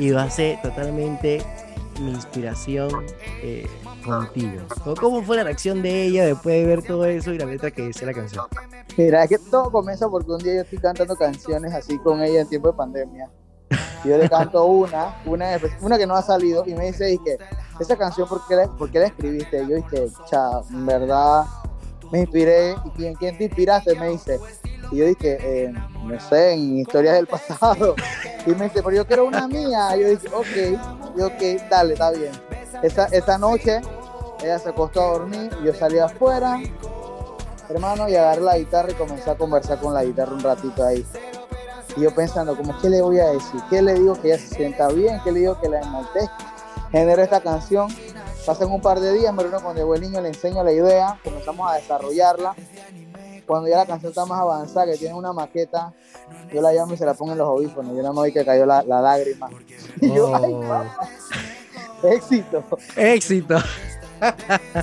y va a ser totalmente mi inspiración eh, contigo. ¿Cómo fue la reacción de ella después de ver todo eso y la letra que dice la canción? Mira, es que todo comienza porque un día yo estoy cantando canciones así con ella en tiempo de pandemia. Yo le canto una, una, una que no ha salido y me dice, que esa canción, ¿por qué, la, ¿por qué la escribiste? Y yo dije, cha, en verdad me inspiré. ¿Y quién, quién te inspiraste? Me dice, y yo dije, eh, no sé, en historias del pasado. Y me dice, pero yo quiero una mía. Y yo dije, ok, y ok, dale, está bien. Esa, esa noche ella se acostó a dormir, yo salí afuera, hermano, y agarré la guitarra y comencé a conversar con la guitarra un ratito ahí. Y yo pensando, como, ¿qué le voy a decir? ¿Qué le digo que ella se sienta bien? ¿Qué le digo que la enaltezca? Genero esta canción. Pasan un par de días, me reúno con el niño, le enseño la idea, comenzamos a desarrollarla cuando ya la canción está más avanzada, que tiene una maqueta, yo la llamo y se la pongo en los audífonos. Yo no vi que cayó la, lágrima. Y yo, ay, oh. Éxito. Éxito.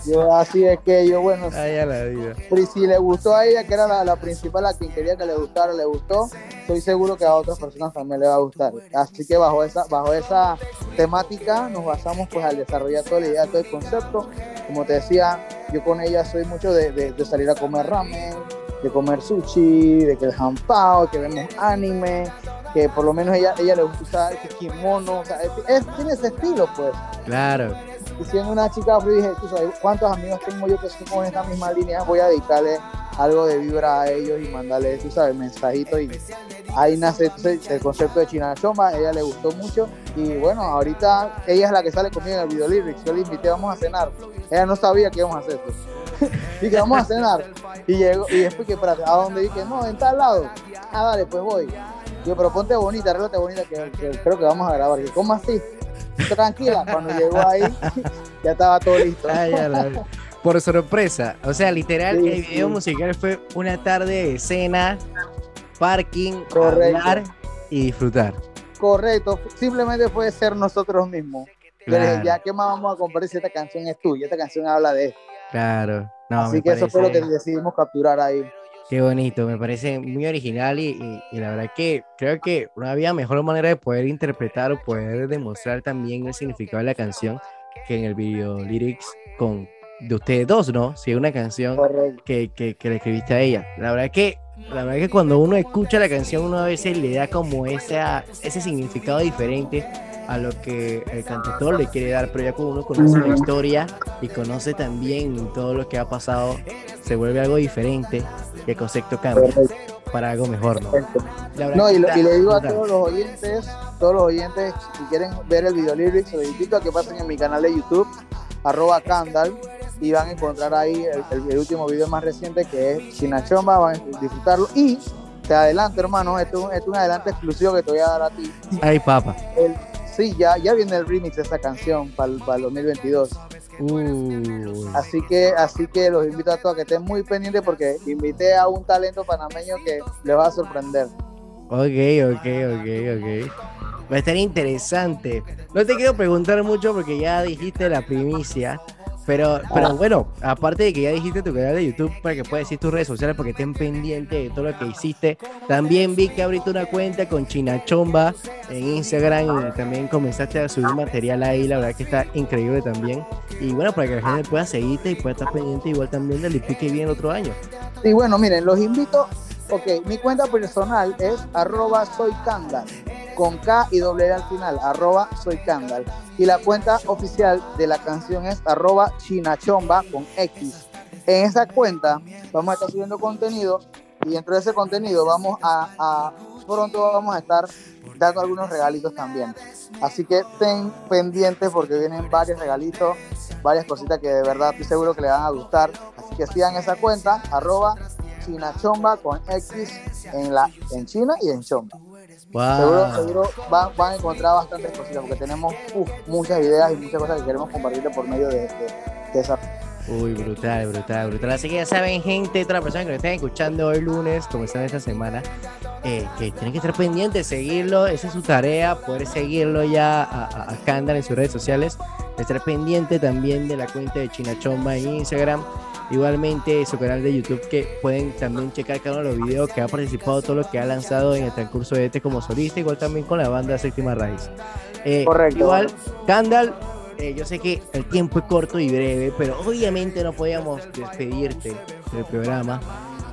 Yo así es que yo, bueno, Ay, la vida. si le gustó a ella, que era la, la, principal, a quien quería que le gustara, le gustó, estoy seguro que a otras personas también le va a gustar. Así que bajo esa, bajo esa temática nos basamos pues al desarrollar toda la idea, todo el concepto. Como te decía, yo con ella soy mucho de, de, salir a comer ramen, de comer sushi, de que el jampao, que vemos anime, que por lo menos ella, ella le gusta usar este kimono, o sea, tiene ese estilo pues. Claro y siendo una chica dije, tú sabes, ¿cuántos amigos tengo yo que son con esta misma línea? Voy a dedicarle algo de vibra a ellos y mandarle, tú sabes, mensajitos y ahí nace el concepto de China Choma, ella le gustó mucho y bueno, ahorita ella es la que sale conmigo en el video lyrics, yo le invité, vamos a cenar, ella no sabía que íbamos a hacer esto. dije, vamos a cenar. Y llegó, y después que, espérate, ¿a dónde? Dije, no, en tal lado. Ah, dale, pues voy. Yo, pero ponte bonita, arréglate bonita, que, creo que vamos a grabar. Y, ¿cómo así? tranquila. Cuando llegó ahí, ya estaba todo listo. Por sorpresa. O sea, literal, el video musical fue una tarde de cena, parking, hablar y disfrutar. Correcto. Simplemente puede ser nosotros mismos. ya que más vamos a compartir si esta canción es tuya, esta canción habla de esto. Claro. Así que eso fue lo que decidimos capturar ahí. Qué bonito, me parece muy original y, la verdad que creo que no había mejor manera de poder interpretar o poder demostrar también el significado de la canción que en el video lyrics con de ustedes dos, ¿no? Si es una canción que, que, que, le escribiste a ella. La verdad que la verdad que cuando uno escucha la canción uno a veces le da como esa, ese significado diferente a lo que el cantautor le quiere dar, pero ya cuando uno conoce la historia y conoce también todo lo que ha pasado, se vuelve algo diferente y el concepto cambia. para algo mejor, ¿no? No, y, lo- y le digo a todos los oyentes, todos los oyentes, si quieren ver el video lyrics, los invito a que pasen en mi canal de YouTube, arroba Candal, y van a encontrar ahí el, el- el último video más reciente que es Chinachomba, van a disfrutarlo. Y te adelanto, hermano, esto, es un- esto es un adelanto exclusivo que te voy a dar a ti. Ay, papa. El- sí, ya, ya viene el remix de esta canción para el, 2022. Uy. Así que, así que los invito a todos a que estén muy pendientes porque invité a un talento panameño que les va a sorprender. Ok, ok, ok, ok. Va a estar interesante. No te quiero preguntar mucho porque ya dijiste la primicia. Pero, pero bueno, aparte de que ya dijiste tu canal de YouTube para que puedas decir tus redes sociales porque estén pendientes de todo lo que hiciste. También vi que abriste una cuenta con Chinachomba en Instagram y también comenzaste a subir material ahí. La verdad que está increíble también. Y bueno, para que la gente pueda seguirte y pueda estar pendiente igual también del IP que viene el otro año. Y bueno, miren, los invito. Ok, mi cuenta personal es arroba soy con K y doble al final, arroba soy Candal. Y la cuenta oficial de la canción es arroba chinachomba con X. En esa cuenta vamos a estar subiendo contenido y dentro de ese contenido vamos a, a- pronto vamos a estar dando algunos regalitos también. Así que estén pendientes porque vienen varios regalitos, varias cositas que de verdad estoy seguro que le van a gustar. Así que sigan esa cuenta, arroba chinachomba con X en, la, en China y en Chomba. Seguro, Wow. seguro van, van a encontrar bastantes cositas porque tenemos uf, muchas ideas y muchas cosas que queremos compartir por medio de, de- de esa. Uy, brutal, brutal, brutal. Así que ya saben, gente, todas las personas que nos están escuchando hoy lunes, comenzando esta semana, eh, que tienen que estar pendientes, seguirlo, esa es su tarea, poder seguirlo ya a, a, Kandal en sus redes sociales, estar pendiente también de la cuenta de Chinachomba en Instagram, igualmente su canal de YouTube que pueden también checar cada uno de los videos que ha participado, todo lo que ha lanzado en el transcurso de este como solista, igual también con la banda Séptima Raíz. Eh, Correcto. Igual, Kandal, eh, yo sé que el tiempo es corto y breve, pero obviamente no podíamos despedirte del programa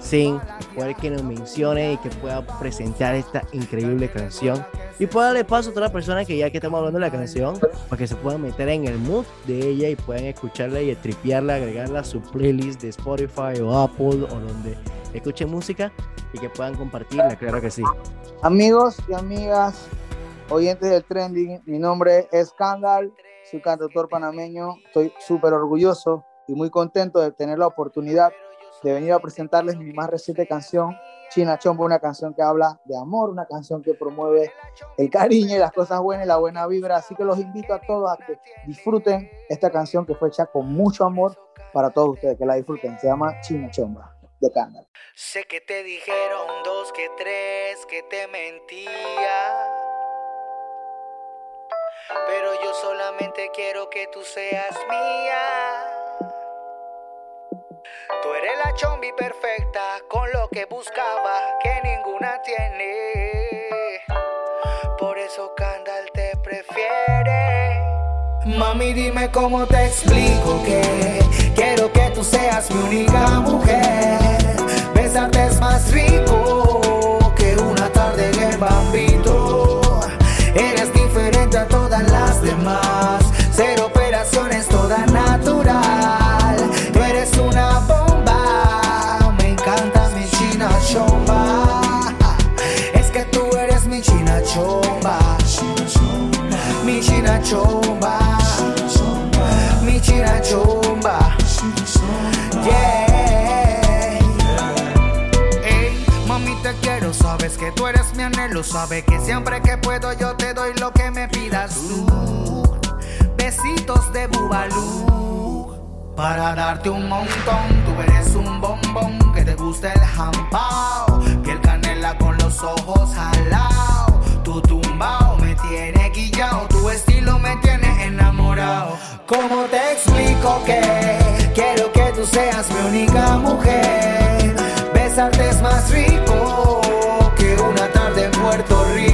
sin poder que nos mencione y que pueda presentar esta increíble canción. Y pueda darle paso a todas las personas que ya que estamos hablando de la canción, para que se puedan meter en el mood de ella y puedan escucharla y tripearla, agregarla a su playlist de Spotify o Apple o donde escuchen música y que puedan compartirla, claro que sí. Amigos y amigas, oyentes del trending, mi nombre es Candal, soy cantautor panameño, estoy súper orgulloso y muy contento de tener la oportunidad de venir a presentarles mi más reciente canción, China Chomba, una canción que habla de amor, una canción que promueve el cariño y las cosas buenas y la buena vibra, así que los invito a todos a que disfruten esta canción que fue hecha con mucho amor para todos ustedes, que la disfruten, se llama China Chomba, de Candal. Sé que te dijeron dos que tres que te mentía. Pero yo solamente quiero que tú seas mía. Tú eres la chombi perfecta con lo que buscaba que ninguna tiene. Por eso Candal te prefiere. Mami, dime cómo te explico que quiero que tú seas mi única mujer. Besarte es más rico que una tarde en el. Eres diferente a todas las demás. Cero operaciones, toda natural. Eres una bomba. Me encanta mi china chomba. Es que tú eres mi china chomba. Mi china chomba. Mi china chomba. Yeah. Mami, te quiero, sabes que tú eres mi anhelo. Sabes que siempre que puedo yo te doy lo que me pidas tú. Besitos de bubalú. Para darte un montón, tú eres un bombón que te gusta el jampao. Piel canela con los ojos jalados. Tu tumbao me tiene guillao. Tu estilo me tiene enamorado. ¿Cómo te explico que quiero que tú seas mi única mujer? Besarte es más rico que una tarde en Puerto Rico.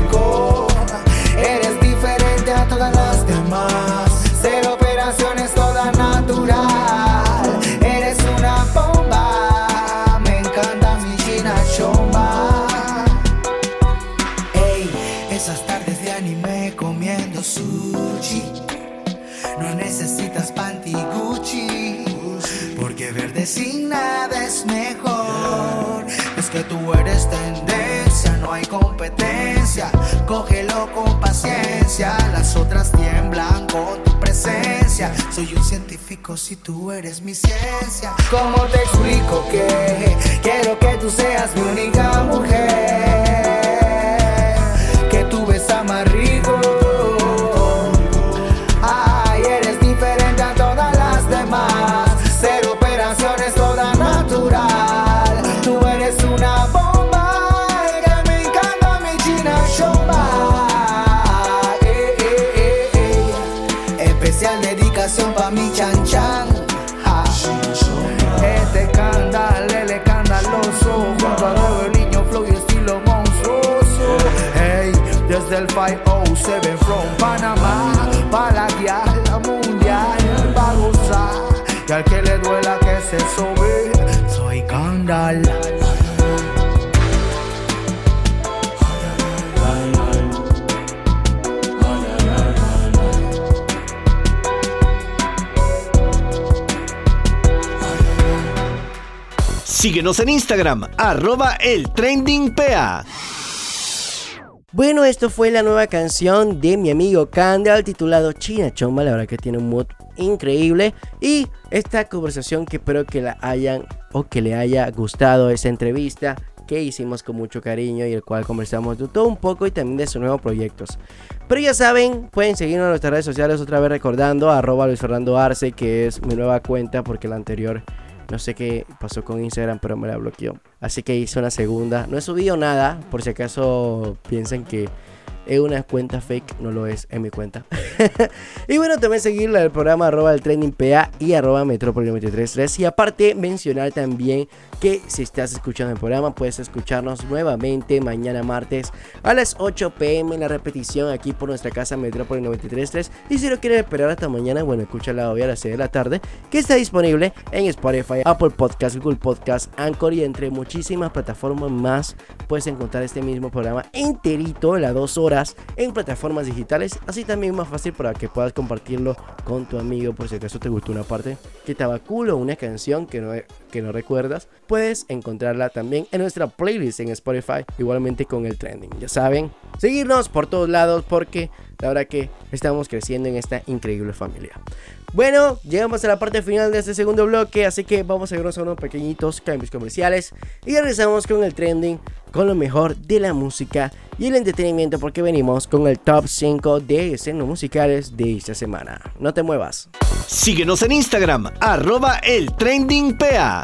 Sin nada es mejor. Es que tú eres tendencia, no hay competencia. Cógelo con paciencia, las otras tiemblan con tu presencia. Soy un científico si tú eres mi ciencia. ¿Cómo te explico que quiero que tú seas mi única mujer? Síguenos en Instagram, arroba el trending PA. Bueno, esto fue la nueva canción de mi amigo Candal titulado China Chomba. La verdad que tiene un mood increíble. Y esta conversación que espero que la hayan o que le haya gustado esa entrevista que hicimos con mucho cariño y el cual conversamos de todo un poco y también de sus nuevos proyectos. Pero ya saben, pueden seguirnos en nuestras redes sociales otra vez recordando arroba Luis Fernando Arce, que es mi nueva cuenta porque la anterior no sé qué pasó con Instagram, pero me la bloqueó. Así que hice una segunda. No he subido nada, por si acaso piensan que es una cuenta fake, no lo es, es mi cuenta. y bueno, también seguirla del programa arroba el trending PA y arroba metrópoli 933. Y aparte mencionar también que si estás escuchando el programa, puedes escucharnos nuevamente mañana martes a las 8 pm en la repetición aquí por nuestra casa Metrópoli 933. Y si lo quieres esperar hasta mañana, bueno, escúchala hoy a las 6 de la tarde, que está disponible en Spotify, Apple Podcast, Google Podcast, Anchor y entre muchísimas plataformas más. Puedes encontrar este mismo programa enterito en las 2 horas en plataformas digitales. Así también más fácil para que puedas compartirlo con tu amigo por si acaso te gustó una parte que estaba cool una canción que no, que no recuerdas. Puedes encontrarla también en nuestra playlist en Spotify, igualmente con el trending. Ya saben, seguirnos por todos lados porque la verdad que estamos creciendo en esta increíble familia. Bueno, llegamos a la parte final de este segundo bloque, así que vamos a irnos a unos pequeñitos cambios comerciales y regresamos con el trending, con lo mejor de la música y el entretenimiento porque venimos con el top 5 de escenas musicales de esta semana. No te muevas. Síguenos en Instagram, arroba el trending PA.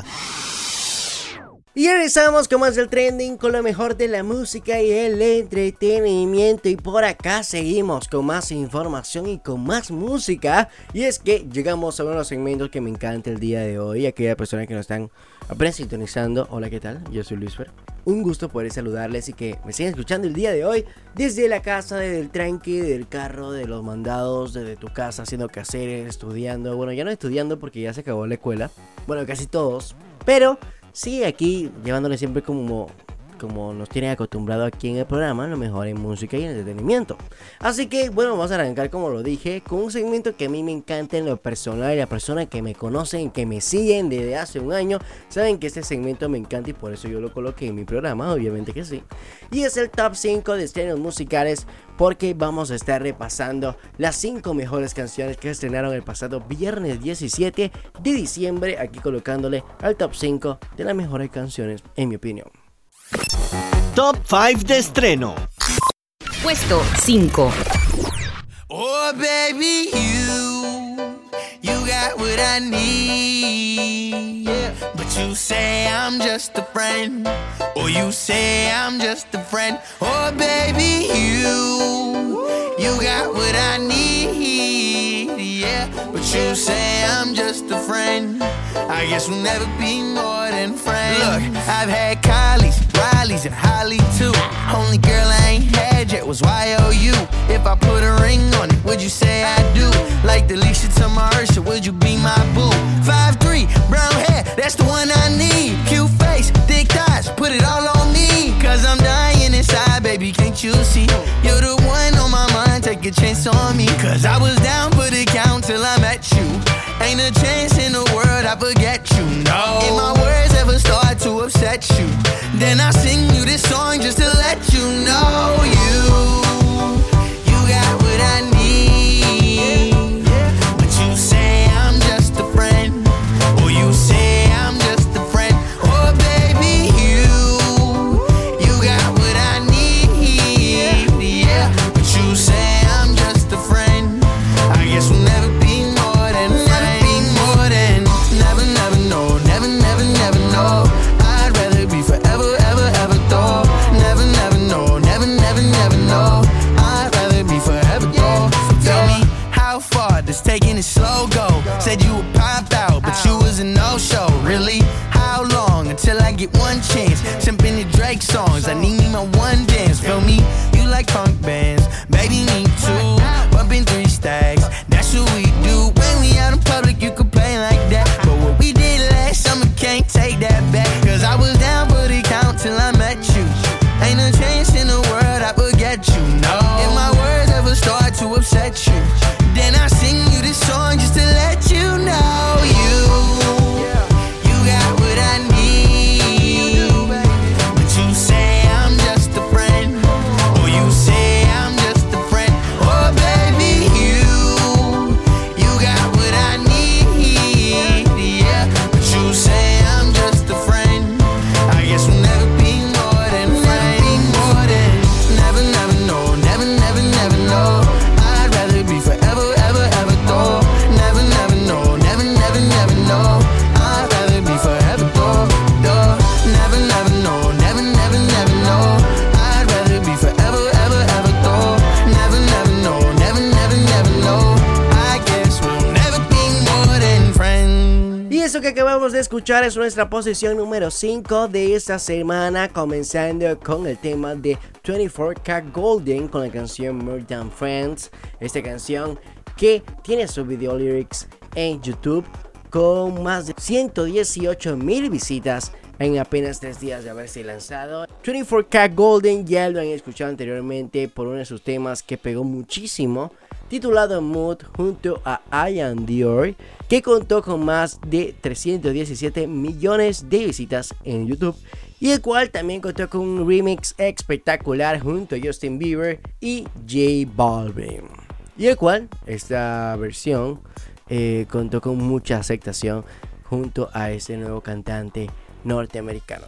Y regresamos con más del trending, con lo mejor de la música y el entretenimiento. Y por acá seguimos con más información y con más música. Y es que llegamos a uno de los segmentos que me encanta el día de hoy. Aquellas personas que nos están apenas sintonizando. Hola, ¿qué tal? Yo soy Luis Fer. Un gusto poder saludarles y que me sigan escuchando el día de hoy desde la casa, desde el tranque, del carro, de los mandados, desde tu casa, haciendo quehaceres, estudiando. Bueno, ya no estudiando porque ya se acabó la escuela. Bueno, casi todos. Pero sí, aquí llevándole siempre como, como nos tienen acostumbrado aquí en el programa, lo mejor en música y en entretenimiento. Así que, bueno, vamos a arrancar, como lo dije, con un segmento que a mí me encanta en lo personal y las personas que me conocen, que me siguen desde hace un año, saben que este segmento me encanta y por eso yo lo coloqué en mi programa, obviamente que sí. Y es el top 5 de estrenos musicales porque vamos a estar repasando las 5 mejores canciones que estrenaron el pasado viernes 17 de diciembre, aquí colocándole al top 5 de las mejores canciones, en mi opinión. Top 5 de estreno. Puesto 5. Oh, baby, you, you got what I need. Yeah. But you say I'm just a friend. Or you say I'm just a friend. Oh, baby, you, you got what I need. Yeah. But you say I'm just a friend. I guess we'll never be more than friends. Look, I've had Kylie's, Riley's, and Holly too. Only girl I ain't had yet was YOU. If I put a ring on it, would you say I do? Ain't a chance nuestra posición número 5 de esta semana, comenzando con el tema de 24K Golden con la canción More Than Friends. Esta canción que tiene su video lyrics en YouTube con más de 118 mil visitas en apenas 3 días de haberse lanzado. 24K Golden ya lo han escuchado anteriormente por uno de sus temas que pegó muchísimo titulado Mood junto a Ian Dior, que contó con más de 317 millones de visitas en YouTube. Y el cual también contó con un remix espectacular junto a Justin Bieber y J Balvin. Y el cual, esta versión, eh, contó con mucha aceptación junto a este nuevo cantante norteamericano.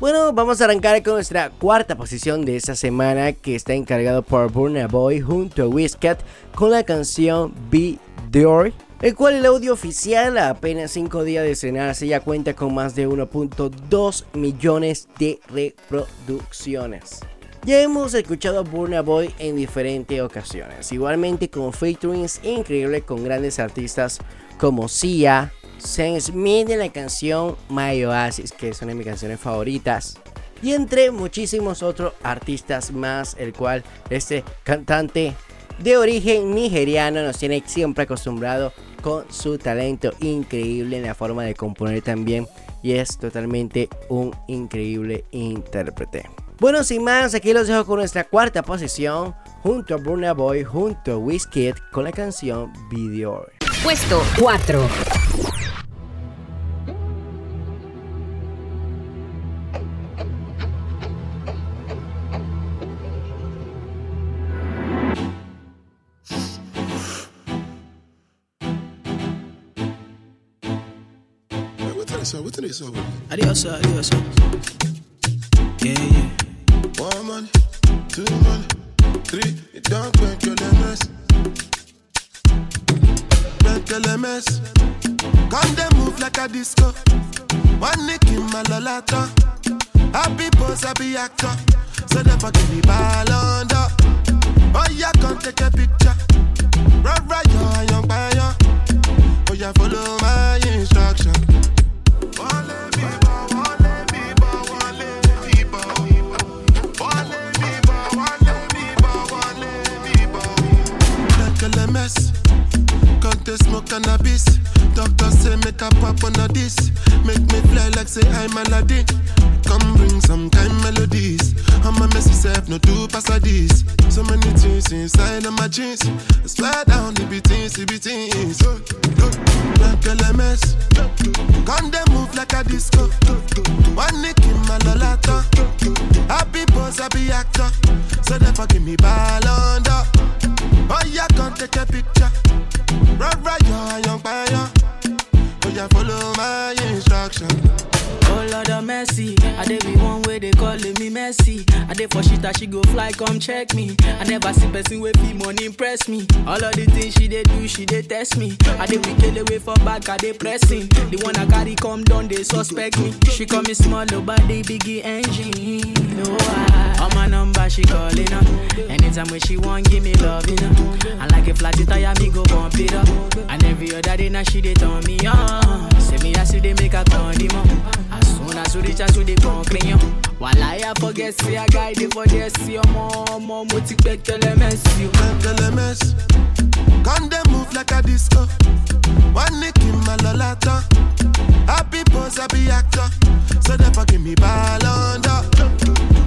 Bueno, vamos a arrancar con nuestra cuarta posición de esta semana que está encargado por Burna Boy junto a Wizkid con la canción Be Dior, el cual el audio oficial a apenas 5 días de estrenarse ya cuenta con más de 1.2 millones de reproducciones. Ya hemos escuchado a Burna Boy en diferentes ocasiones, igualmente con featurings increíbles con grandes artistas como Sia, Sam Smith en la canción My Oasis, que es una de mis canciones favoritas. Y entre muchísimos otros artistas más, el cual este cantante de origen nigeriano nos tiene siempre acostumbrado con su talento increíble en la forma de componer también. Y es totalmente un increíble intérprete. Bueno, sin más, aquí los dejo con nuestra cuarta posición, junto a Burna Boy, junto a Wizkid, con la canción Video. Puesto 4. Adiós, adiós. Yeah, yeah. One money, two money, three, it don't make your mess. Make your mess. Come they move like a disco. One nick in my lolata. Happy pose, happy actor. So never give me ball under. Oh yeah, come take a picture. Right, right, yo, young fire. Oh yeah, follow my instruction. Can't smoke cannabis? Doctor say make a pop on a this. Make me fly like say I'm Aladdin. Come bring some kind melodies. I'm a messy self, no two pass a this. So many things inside of my jeans. I down the beatings, the beatings. Like a mess. Come they move like a disco. One nick in my lolata. be actor, so therefore give me ball under. Oh yeah, come take a picture. Run right, yo, young fire. Oh yeah, follow my instruction. Oh Lord of mercy, I dey be one way they calling me messy. I dey for shit that she go fly, come check me. I never see person with fee money impress me. All of the things she dey do, she dey test me. I dey pick the way for back, I dey pressing. The one I carry come down, they suspect me. She call me small, oh, body biggie engine. No, I, on my number she calling up. Anytime when she want, give me love, you know. Like a flat tire, me go bump it up. And every other day now she dey turn me on. Say me I see they make a turn him. Soon as you reach out to the concrete, while I forget, see a guy dey for there, see your mom, mom, mo ti gbẹ́kẹ̀lé mẹ́sì o. Gbẹ́kẹ̀lé mẹ́sì. Come dey move like a disco. One nick in my lolata. Happy pose, happy actor. So therefore give me ball under.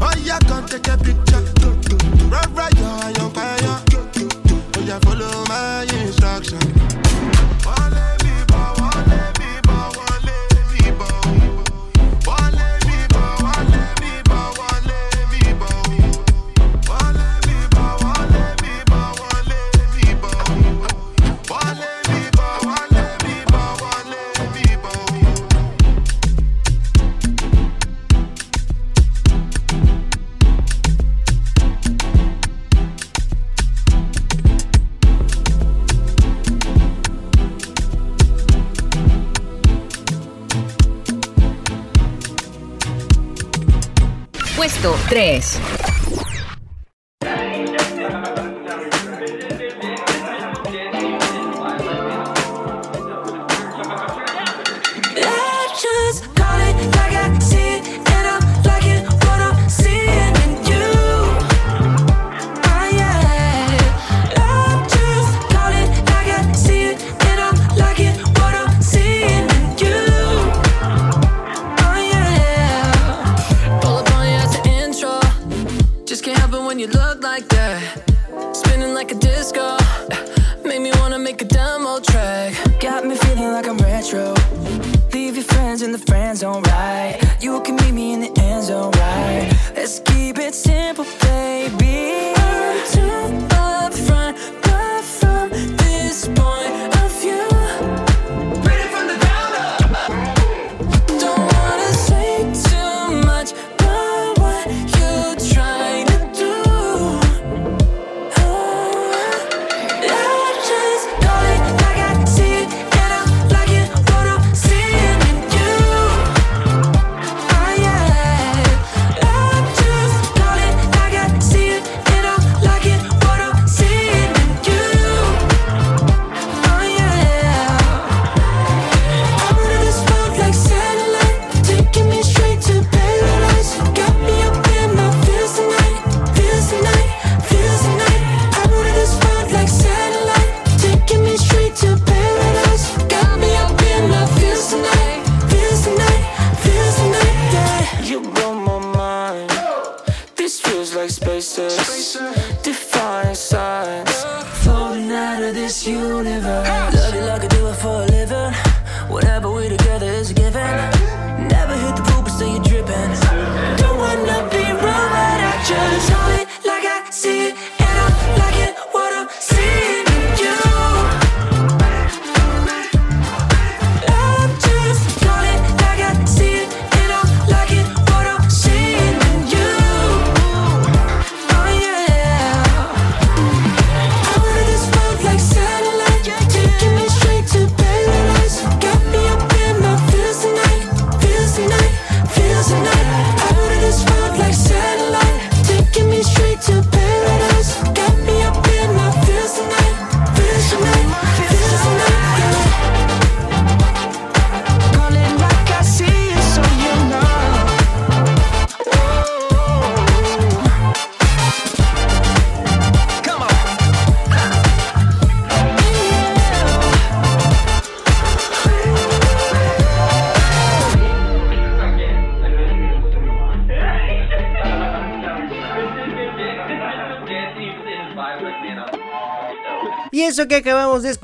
Oh yeah, come take a picture. Run right, yo, young fire. Oh yeah, follow my instruction. Puesto 3.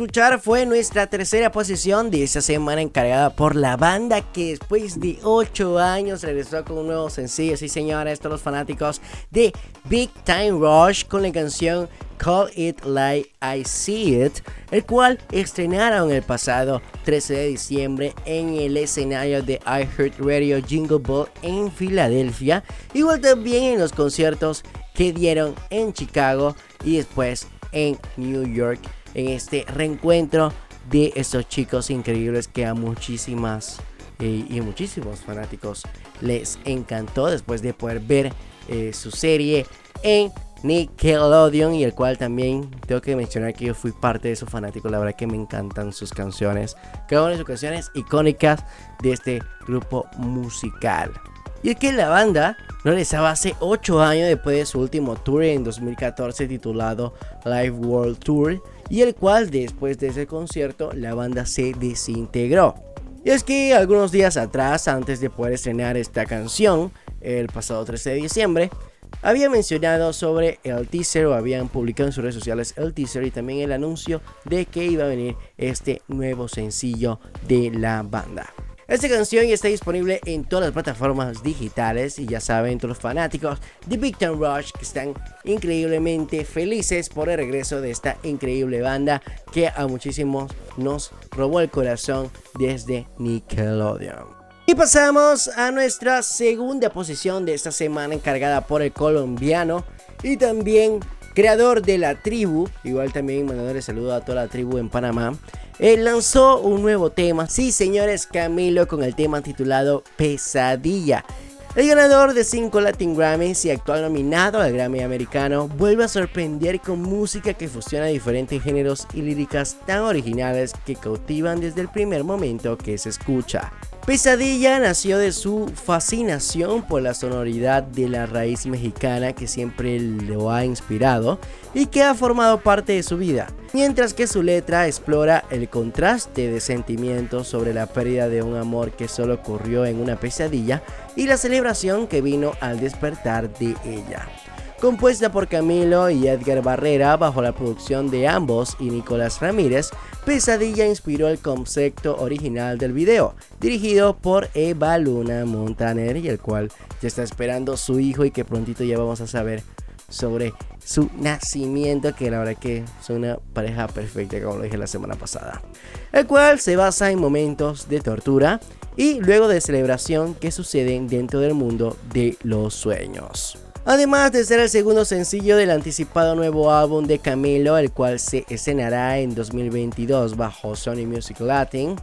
Escuchar fue nuestra tercera posición de esta semana encargada por la banda que después de 8 años regresó con un nuevo sencillo. Sí, señores, todos los fanáticos de Big Time Rush con la canción Call It Like I See It, el cual estrenaron el pasado 13 de diciembre en el escenario de iHeartRadio Jingle Ball en Filadelfia, igual también en los conciertos que dieron en Chicago y después en New York en este reencuentro de estos chicos increíbles que a muchísimas eh, y muchísimos fanáticos les encantó después de poder ver eh, su serie en Nickelodeon y el cual también tengo que mencionar que yo fui parte de esos fanáticos, la verdad que me encantan sus canciones, cada una de sus canciones icónicas de este grupo musical. Y es que la banda regresaba hace 8 años después de su último tour en 2014 titulado Live World Tour y el cual después de ese concierto la banda se desintegró. Y es que algunos días atrás, antes de poder estrenar esta canción, el pasado 13 de diciembre, había mencionado sobre el teaser o habían publicado en sus redes sociales el teaser y también el anuncio de que iba a venir este nuevo sencillo de la banda. Esta canción ya está disponible en todas las plataformas digitales y ya saben todos los fanáticos de Big Time Rush que están increíblemente felices por el regreso de esta increíble banda que a muchísimos nos robó el corazón desde Nickelodeon. Y pasamos a nuestra segunda posición de esta semana encargada por el colombiano y también creador de la tribu, igual también mandándole saludo a toda la tribu en Panamá. Él lanzó un nuevo tema, sí señores, Camilo con el tema titulado Pesadilla. El ganador de 5 Latin Grammys y actual nominado al Grammy americano vuelve a sorprender con música que fusiona diferentes géneros y líricas tan originales que cautivan desde el primer momento que se escucha. Pesadilla nació de su fascinación por la sonoridad de la raíz mexicana que siempre lo ha inspirado y que ha formado parte de su vida, mientras que su letra explora el contraste de sentimientos sobre la pérdida de un amor que solo ocurrió en una pesadilla y la celebración que vino al despertar de ella compuesta por Camilo y Edgar Barrera bajo la producción de ambos y Nicolás Ramírez, Pesadilla inspiró el concepto original del video, dirigido por Eva Luna Montaner y el cual ya está esperando su hijo y que prontito ya vamos a saber sobre su nacimiento, que la verdad que son una pareja perfecta, como lo dije la semana pasada. El cual se basa en momentos de tortura y luego de celebración que suceden dentro del mundo de los sueños. Además de ser el segundo sencillo del anticipado nuevo álbum de Camilo, el cual se escenará en 2022 bajo Sony Music Latin,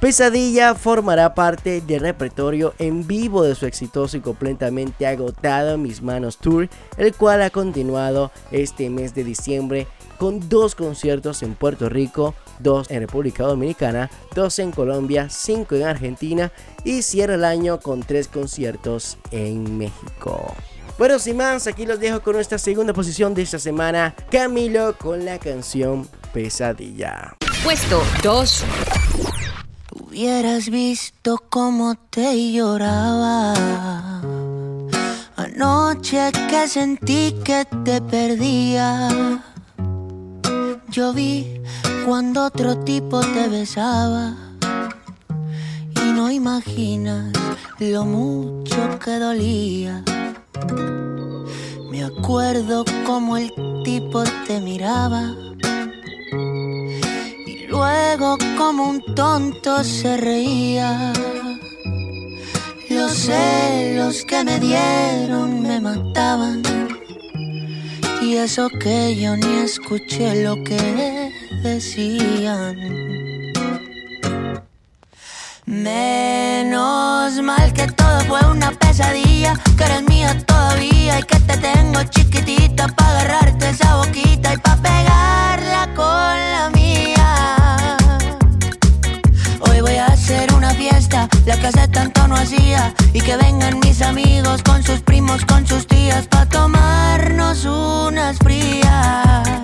Pesadilla formará parte del repertorio en vivo de su exitoso y completamente agotado Mis Manos Tour, el cual ha continuado este mes de diciembre con dos conciertos en Puerto Rico, dos en República Dominicana, dos en Colombia, cinco en Argentina y cierra el año con tres conciertos en México. Bueno, sin más, aquí los dejo con nuestra segunda posición de esta semana, Camilo con la canción Pesadilla. Puesto 2. Hubieras visto cómo te lloraba. Anoche que sentí que te perdía. Yo vi cuando otro tipo te besaba. Y no imaginas lo mucho que dolía me acuerdo como el tipo te miraba. Y luego como un tonto se reía. Los celos que me dieron me mataban. Y eso que yo ni escuché lo que decían. Menos mal que todo fue una pesadilla, que eres mía y que te tengo chiquitita para agarrarte esa boquita y pa' pegarla con la mía. Hoy voy a hacer una fiesta, la que hace tanto no hacía, y que vengan mis amigos con sus primos, con sus tías, pa' tomarnos unas frías.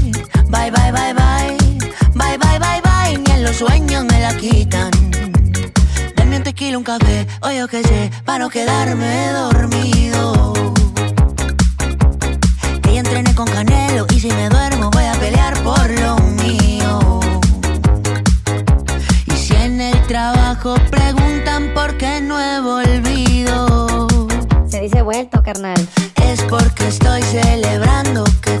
Bye, bye, bye, bye. Bye, bye, bye, bye. Ni en los sueños me la quitan. Dame un tequila, un café, o yo qué sé, para no quedarme dormido. Que ya entrené con Canelo y si me duermo voy a pelear por lo mío. Y si en el trabajo preguntan por qué no he volvido, Se dice vuelto, carnal. es porque estoy celebrando que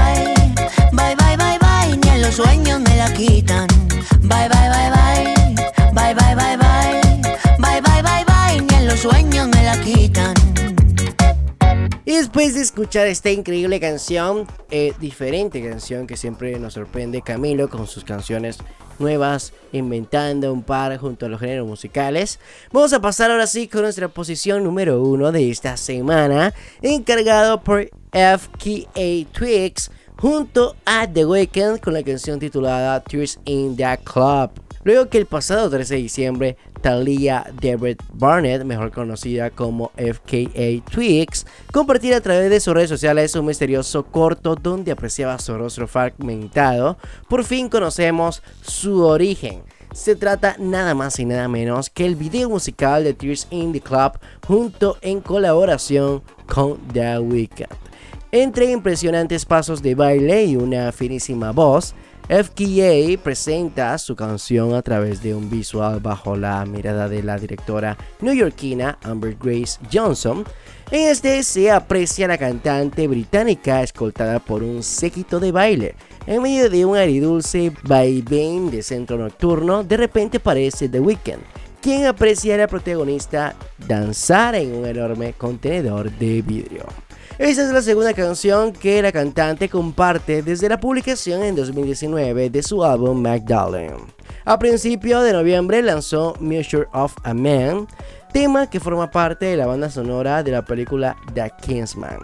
sueños me la quitan. Bye, bye, bye, bye. Bye, bye, bye, bye. Bye, bye, bye, bye. Ni en los sueños me la quitan. Y después de escuchar esta increíble canción, eh, diferente canción que siempre nos sorprende Camilo con sus canciones nuevas, inventando un par junto a los géneros musicales, vamos a pasar ahora sí con nuestra posición número uno de esta semana, encargado por FKA Twigs junto a The Weeknd con la canción titulada Tears in the Club. Luego que el pasado 13 de diciembre, Talia Debrett Barnett, mejor conocida como FKA Twigs, compartiera a través de sus redes sociales un misterioso corto donde apreciaba su rostro fragmentado, por fin conocemos su origen. Se trata nada más y nada menos que el video musical de Tears in the Club junto en colaboración con The Weeknd. Entre impresionantes pasos de baile y una finísima voz, FKA presenta su canción a través de un visual bajo la mirada de la directora neoyorquina Amber Grace Johnson. En este se aprecia a la cantante británica escoltada por un séquito de baile. En medio de un aridulce vaivén de centro nocturno, de repente aparece The Weeknd, quien aprecia a la protagonista danzar en un enorme contenedor de vidrio. Esta es la segunda canción que la cantante comparte desde la publicación en 2019 de su álbum Magdalene. A principio de noviembre lanzó Measure of a Man, tema que forma parte de la banda sonora de la película The Kingsman.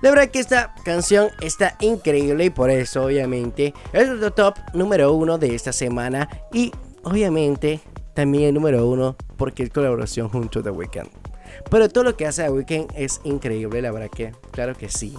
La verdad que esta canción está increíble y por eso obviamente es nuestro top número uno de esta semana y obviamente también el número uno porque es colaboración junto a The Weeknd. Pero todo lo que hace The Weeknd es increíble, la verdad que, claro que sí.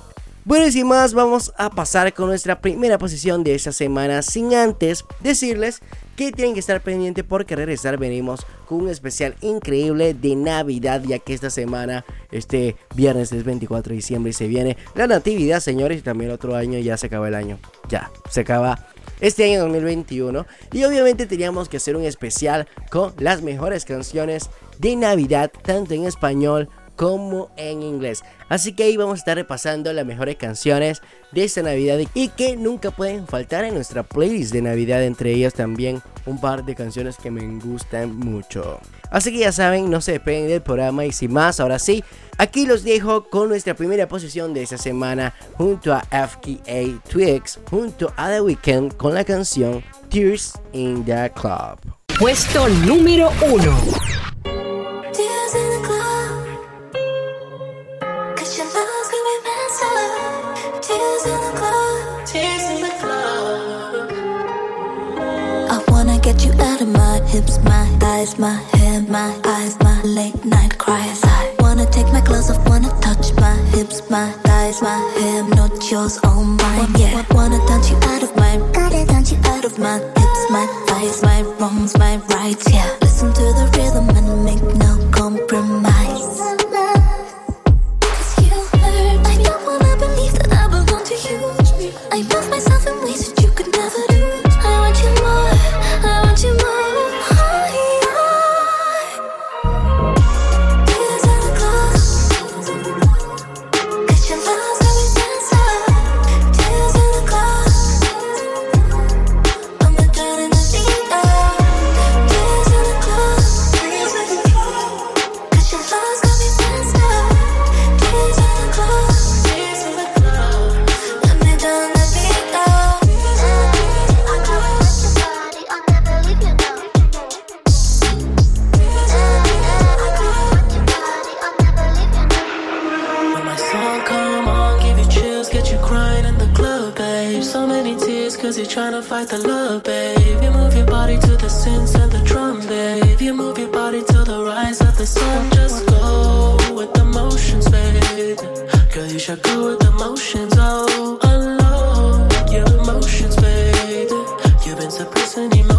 Bueno, y sin más, vamos a pasar con nuestra primera posición de esta semana. Sin antes decirles que tienen que estar pendientes porque regresar venimos con un especial increíble de Navidad, ya que esta semana, este viernes es 24 de diciembre y se viene la Natividad, señores, y también otro año ya se acaba el año. Ya, se acaba este año 2021 y obviamente teníamos que hacer un especial con las mejores canciones de Navidad tanto en español como en inglés. Así que ahí vamos a estar repasando las mejores canciones de esta Navidad y que nunca pueden faltar en nuestra playlist de Navidad, entre ellas también un par de canciones que me gustan mucho. Así que ya saben, no se despeguen del programa y sin más, ahora sí, aquí los dejo con nuestra primera posición de esta semana junto a FKA Twigs, junto a The Weeknd con la canción Tears in the Club. Puesto número 1. Get you out of my hips, my thighs, my hair, my eyes, my late night cries. I wanna take my clothes off, wanna touch my hips, my thighs, my hair, not yours, all mine. Yeah, wanna dance you out of my, gotta dance you out of my hips, my thighs, my wrongs, my rights. Yeah, listen to the rhythm and make no compromise. Cause you hurt. I don't wanna believe that I belong to you. Cause you're trying to fight the love, babe. You move your body to the synths and the drum, babe. You move your body to the rise of the sun. Just go with the motions, babe. Girl, you should go with the motions, oh. Unload your emotions, babe. You've been suppressing emotions,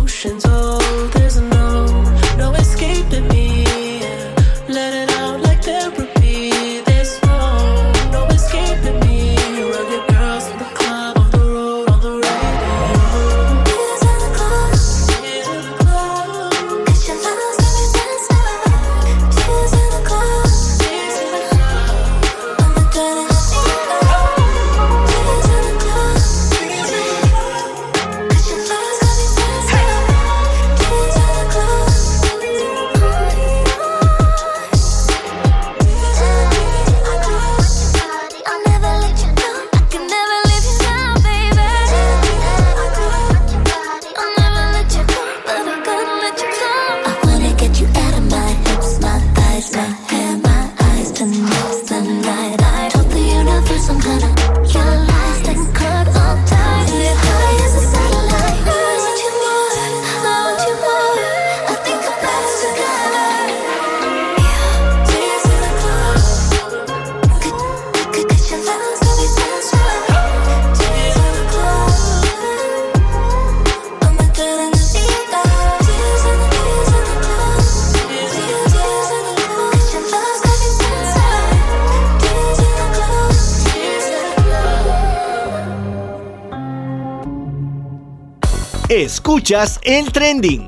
Escuchas el trending.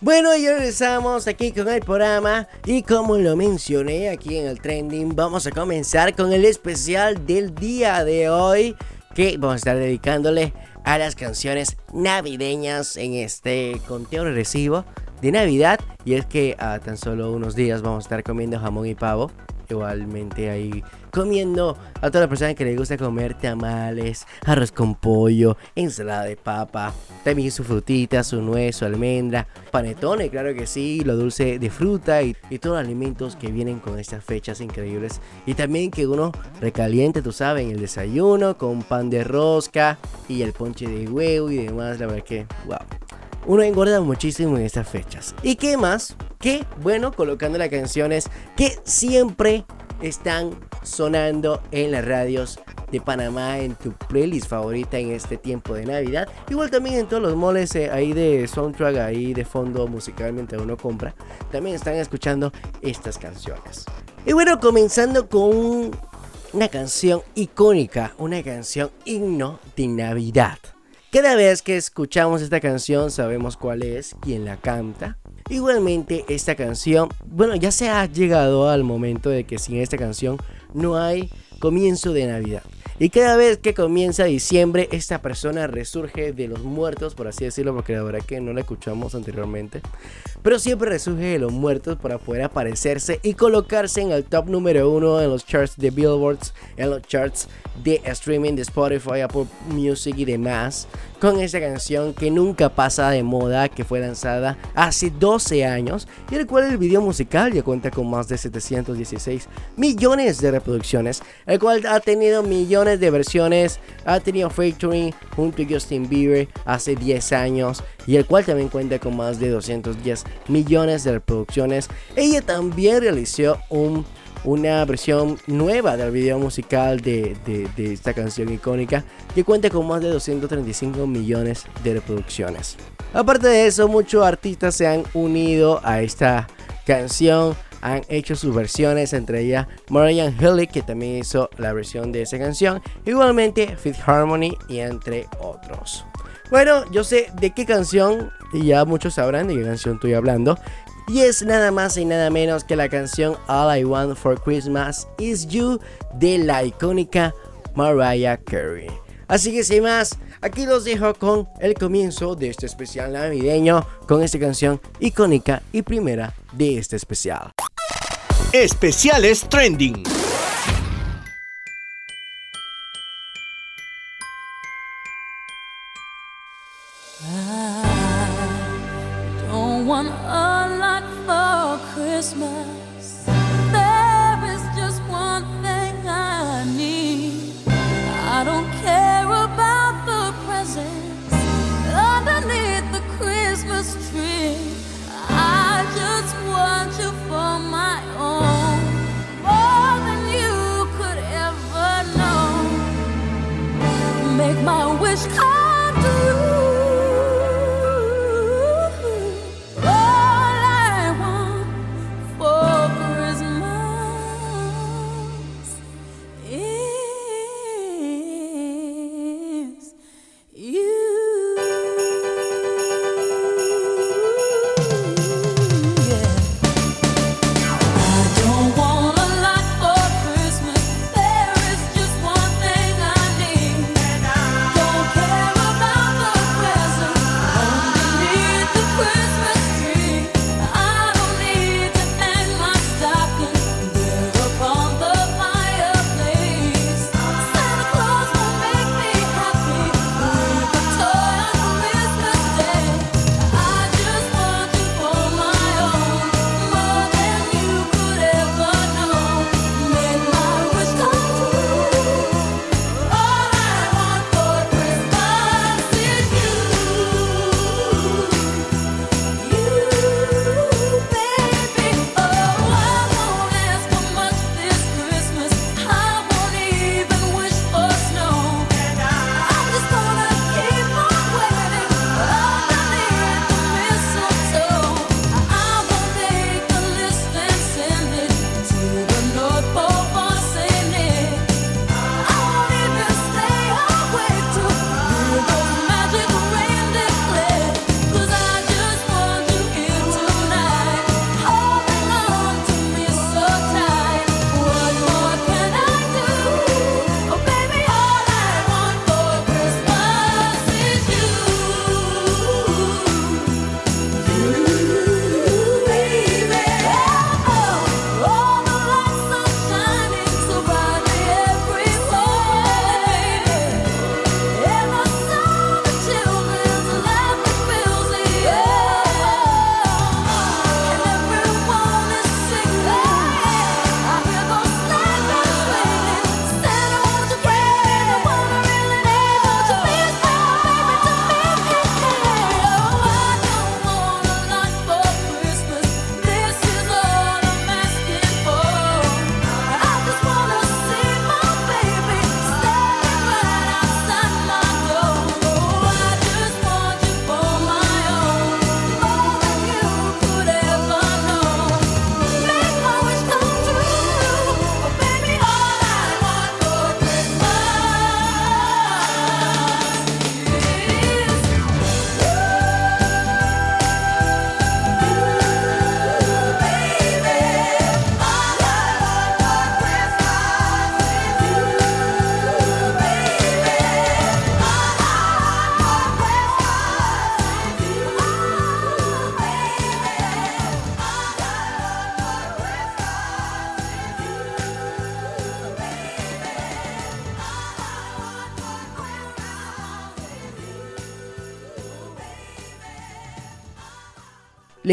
Bueno, y regresamos aquí con el programa y como lo mencioné aquí en el trending, vamos a comenzar con el especial del día de hoy que vamos a estar dedicándole a las canciones navideñas en este conteo regresivo de Navidad y es que a tan solo unos días vamos a estar comiendo jamón y pavo. Igualmente ahí comiendo a todas las personas que les gusta comer tamales, arroz con pollo, ensalada de papa, también su frutita, su nuez, su almendra, panetone, claro que sí, lo dulce de fruta y, y todos los alimentos que vienen con estas fechas increíbles. Y también que uno recaliente, tú sabes, el desayuno con pan de rosca y el ponche de huevo y demás, la verdad que, wow. Uno engorda muchísimo en estas fechas. ¿Y qué más? Que, bueno, colocando las canciones que siempre están sonando en las radios de Panamá en tu playlist favorita en este tiempo de Navidad. Igual también en todos los moles eh, ahí de soundtrack, ahí de fondo musical mientras uno compra. También están escuchando estas canciones. Y bueno, comenzando con un- una canción icónica, una canción himno de Navidad. Cada vez que escuchamos esta canción sabemos cuál es, quién la canta. Igualmente esta canción, bueno, ya se ha llegado al momento de que sin esta canción no hay comienzo de Navidad. Y cada vez que comienza diciembre, esta persona resurge de los muertos, por así decirlo, porque la verdad que no la escuchamos anteriormente. Pero siempre resurge de los muertos para poder aparecerse y colocarse en el top número uno en los charts de Billboards, en los charts de streaming de Spotify, Apple Music y demás. Con esta canción que nunca pasa de moda, que fue lanzada hace 12 años y el cual el video musical ya cuenta con más de 716 millones de reproducciones, el cual ha tenido millones de versiones, ha tenido featuring junto a Justin Bieber hace 10 años y el cual también cuenta con más de 210 millones de reproducciones. Ella también realizó un una versión nueva del video musical de, de- de esta canción icónica que cuenta con más de 235 millones de reproducciones. Aparte de eso, muchos artistas se han unido a esta canción, han hecho sus versiones, entre ellas Mariah Hilly, que también hizo la versión de esa canción, igualmente Fifth Harmony y entre otros. Bueno, yo sé de qué canción, y ya muchos sabrán de qué canción estoy hablando. Y es nada más y nada menos que la canción All I Want for Christmas Is You de la icónica Mariah Carey. Así que sin más, aquí los dejo con el comienzo de este especial navideño con esta canción icónica y primera de este especial. Especiales Trending. Oh.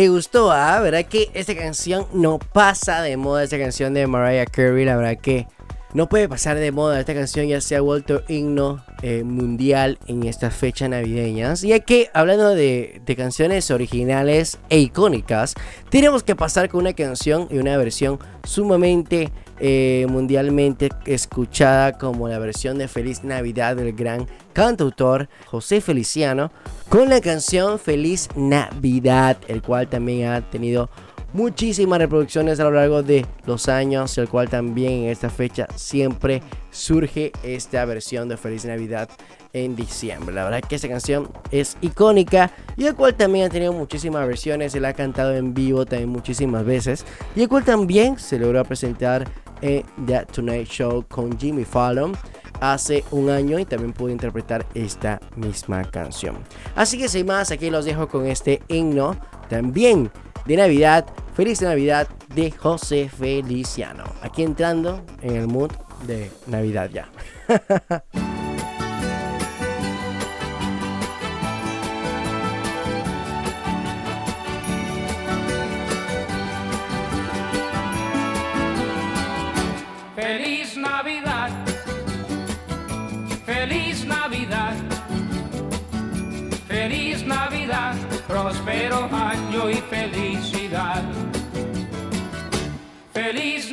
Gustó, ¿ah? ¿Verdad que esta canción no pasa de moda? Esta canción de Mariah Carey, la verdad que no puede pasar de moda. Esta canción ya se ha vuelto himno eh, mundial en estas fechas navideñas. Y que, hablando de, de canciones originales e icónicas, tenemos que pasar con una canción y una versión sumamente eh, mundialmente escuchada como la versión de Feliz Navidad del gran cantautor José Feliciano con la canción Feliz Navidad, el cual también ha tenido muchísimas reproducciones a lo largo de los años, el cual también en esta fecha siempre surge esta versión de Feliz Navidad en diciembre. La verdad que esta canción es icónica y el cual también ha tenido muchísimas versiones, se la ha cantado en vivo también muchísimas veces y el cual también se logró presentar en The Tonight Show con Jimmy Fallon hace un año y también pudo interpretar esta misma canción. Así que sin más, aquí los dejo con este himno también de Navidad. Feliz Navidad de José Feliciano. Aquí entrando en el mood de Navidad ya. Feliz Navidad, feliz Navidad, feliz Navidad, próspero año y. Feliz Navidad, feliz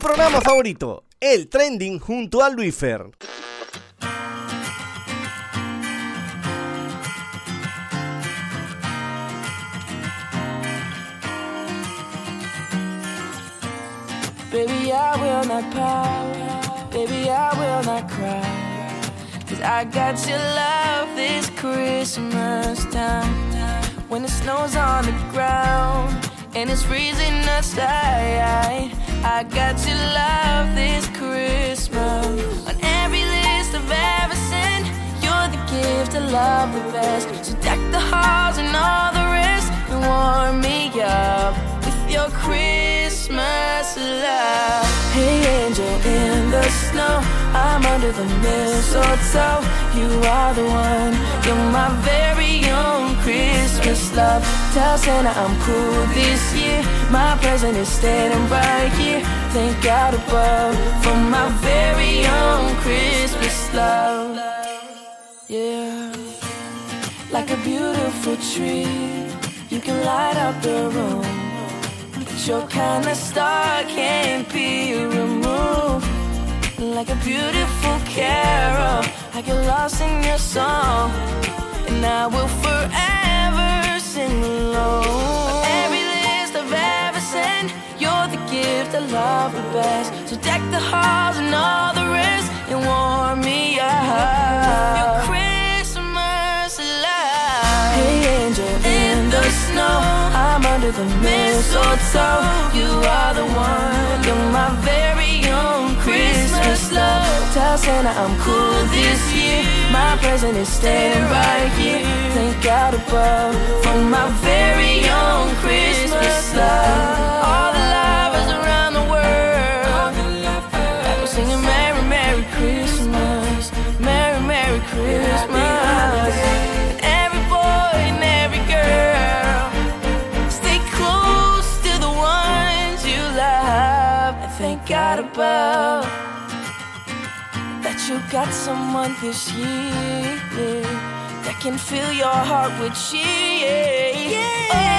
programa favorito, el trending junto a Luifer. Baby, I will not pout. Baby, I will not cry. Cause I got your love this Christmas time. When the snow's on the ground and it's freezing outside. I got your love this Christmas. On every list I've ever sent, you're the gift I love the best. So deck the halls and all the rest and warm me up with your Christmas love. Hey, angel in the snow, I'm under the mistletoe. You are the one. You're my very own Christmas love. Tell Santa I'm cool this year. My present is standing right here. Thank God above for my very own Christmas love. Yeah. Like a beautiful tree, you can light up the room. Your kind of star can't be removed. Like a beautiful carol, I get lost in your song. And I will forever sing along. Every list I've ever sent, you're the gift I love the best. So deck the halls and all the rest and warm me up. The mistletoe. You are the one, you're my very own Christmas love. Tell Santa I'm cool this year. My present is staying right here. Thank God above for my very own Christmas love. All the lovers around the world, we're singing Merry Merry Christmas, Merry Merry Christmas. Above that you got someone this year that can fill your heart with cheer. Oh,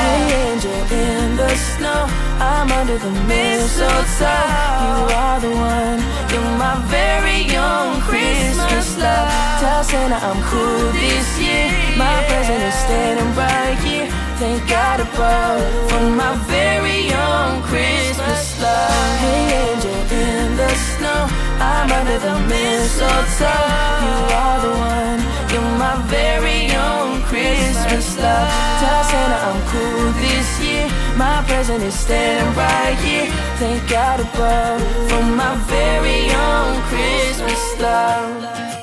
hey, angel in the snow, I'm under the mistletoe. You are the one, you're my very own Christmas love. Tell Santa I'm cool this year. My present is standing right here. Thank God above for my very own Christmas love. Hey, angel in the snow, I'm under the mistletoe. You are the one, you're my very own Christmas love. Tell Santa I'm cool this year. My present is standing right here. Thank God above for my very own Christmas love.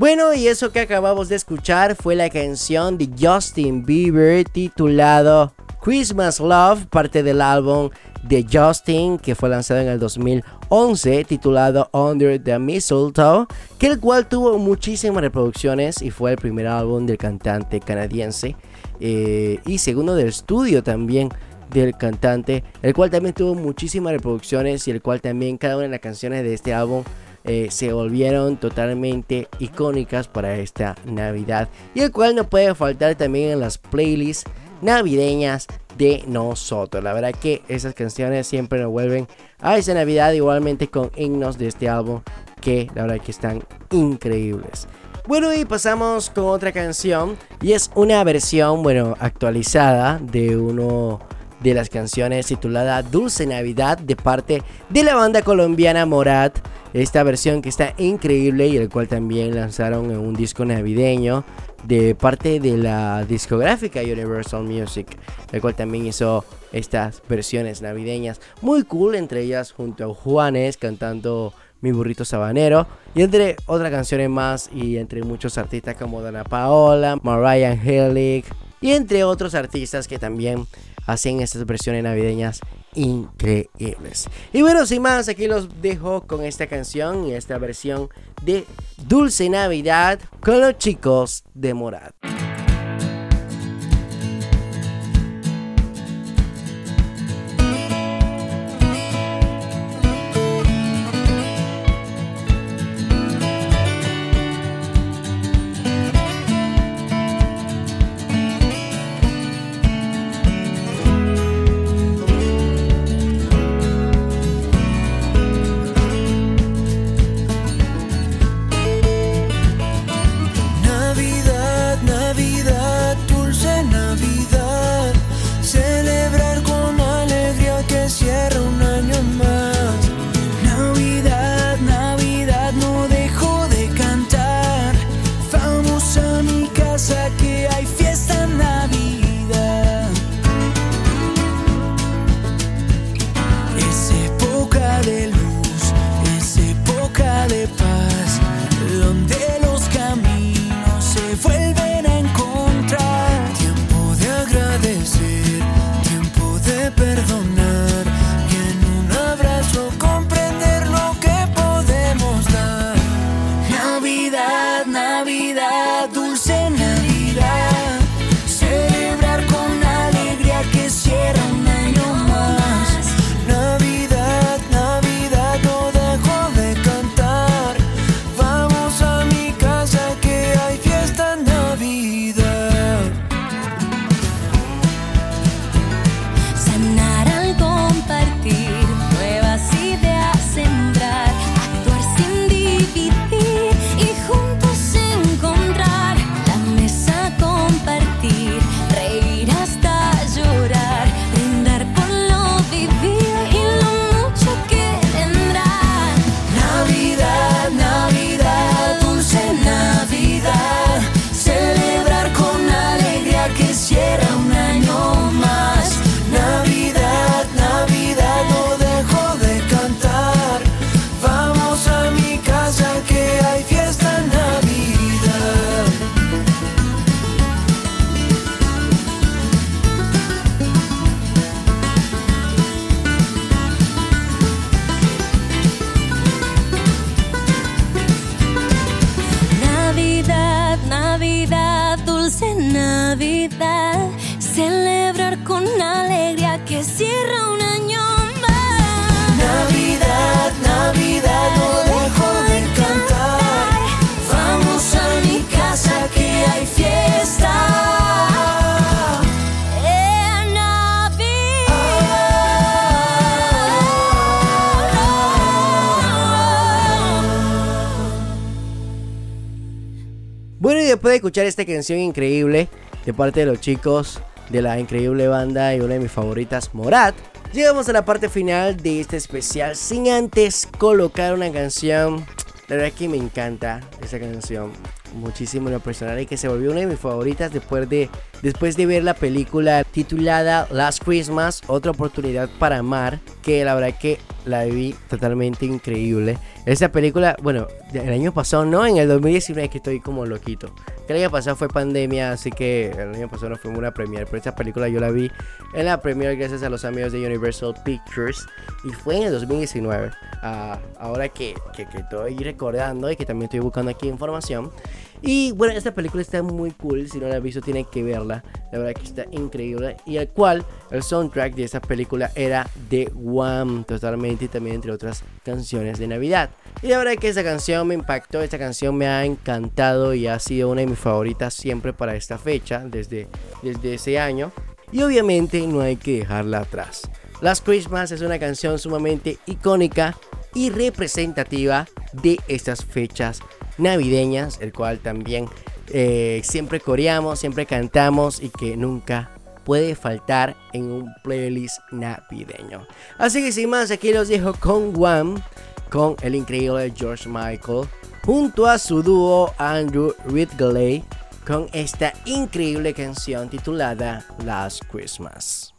Bueno, y eso que acabamos de escuchar fue la canción de Justin Bieber titulado Christmas Love, parte del álbum de Justin que fue lanzado en el 2011 titulado Under the Mistletoe, que el cual tuvo muchísimas reproducciones y fue el primer álbum del cantante canadiense eh, y segundo del estudio también del cantante, el cual también tuvo muchísimas reproducciones y el cual también cada una de las canciones de este álbum eh, se volvieron totalmente icónicas para esta Navidad y el cual no puede faltar también en las playlists navideñas de nosotros. La verdad que esas canciones siempre nos vuelven a esa Navidad igualmente con himnos de este álbum que la verdad que están increíbles. Bueno, y pasamos con otra canción. Y es una versión, bueno, actualizada de uno de las canciones titulada Dulce Navidad de parte de la banda colombiana Morat. Esta versión que está increíble y el cual también lanzaron en un disco navideño de parte de la discográfica Universal Music, el cual también hizo estas versiones navideñas muy cool, entre ellas junto a Juanes cantando Mi burrito sabanero y entre otras canciones más y entre muchos artistas como Dana Paola, Mariah Angelic y entre otros artistas que también hacen estas versiones navideñas increíbles. Y bueno, sin más, aquí los dejo con esta canción y esta versión de Dulce Navidad con los chicos de Morat. Escuchar esta canción increíble de parte de los chicos de la increíble banda y una de mis favoritas, Morat, llegamos a la parte final de este especial sin antes colocar una canción. La verdad que me encanta esa canción muchísimo en lo personal y que se volvió una de mis favoritas después de, después de ver la película titulada Last Christmas, otra oportunidad para amar, que la verdad que la vi totalmente increíble. Esa película, bueno, el año pasado, no, en el 2019 que estoy como loquito. El año pasado fue pandemia, así que el año pasado no fue una premiere, pero esta película yo la vi en la premiere gracias a los amigos de Universal Pictures y fue en el 2019. Ah, ahora que, que, estoy recordando y que también estoy buscando aquí información. Y bueno, esta película está muy cool. Si no la han visto, tienen que verla. La verdad que está increíble. Y el cual, el soundtrack de esta película era de Wham, totalmente. Y también entre otras canciones de Navidad. Y la verdad que esa canción me impactó. Esta canción me ha encantado y ha sido una de mis favoritas siempre para esta fecha, desde, desde ese año. Y obviamente no hay que dejarla atrás. Last Christmas es una canción sumamente icónica y representativa de estas fechas navideñas, el cual también eh, siempre coreamos, siempre cantamos y que nunca puede faltar en un playlist navideño. Así que sin más, aquí los dejo con One, con el increíble George Michael, junto a su dúo Andrew Ridgely, con esta increíble canción titulada Last Christmas.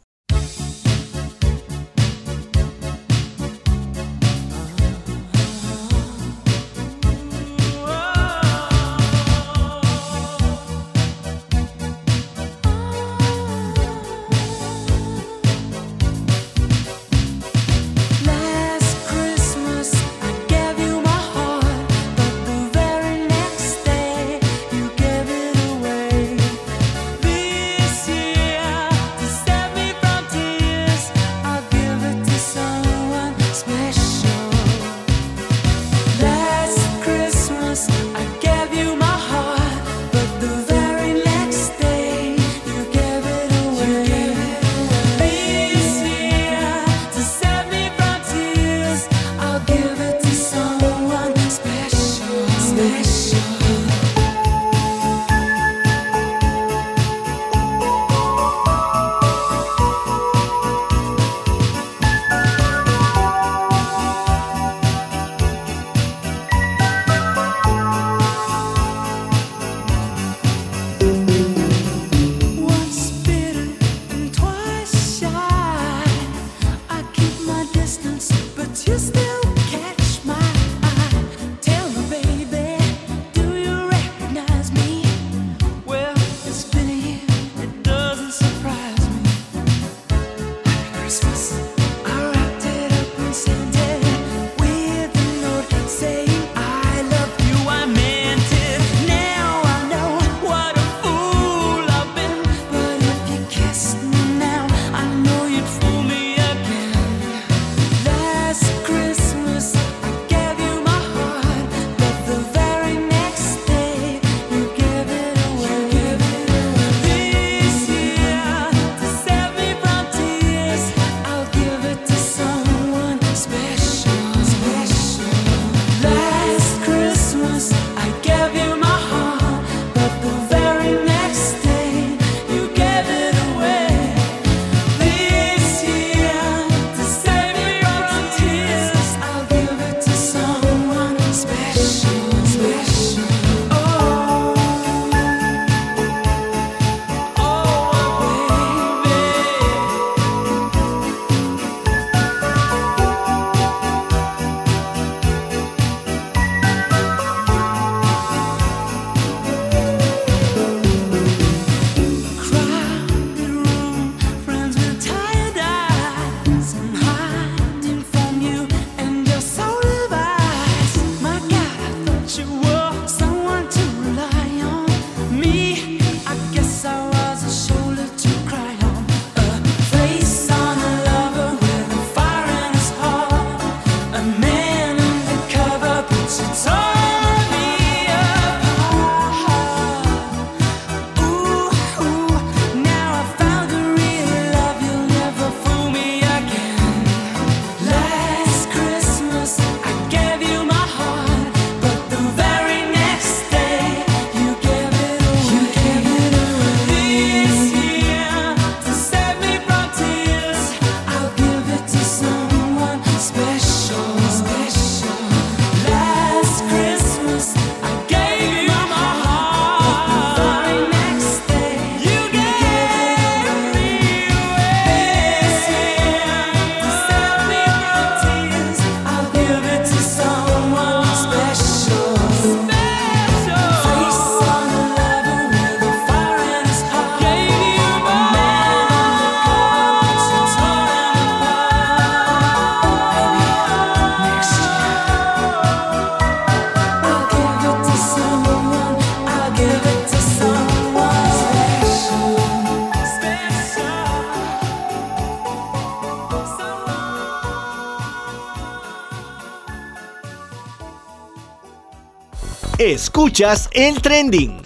Escuchas el trending.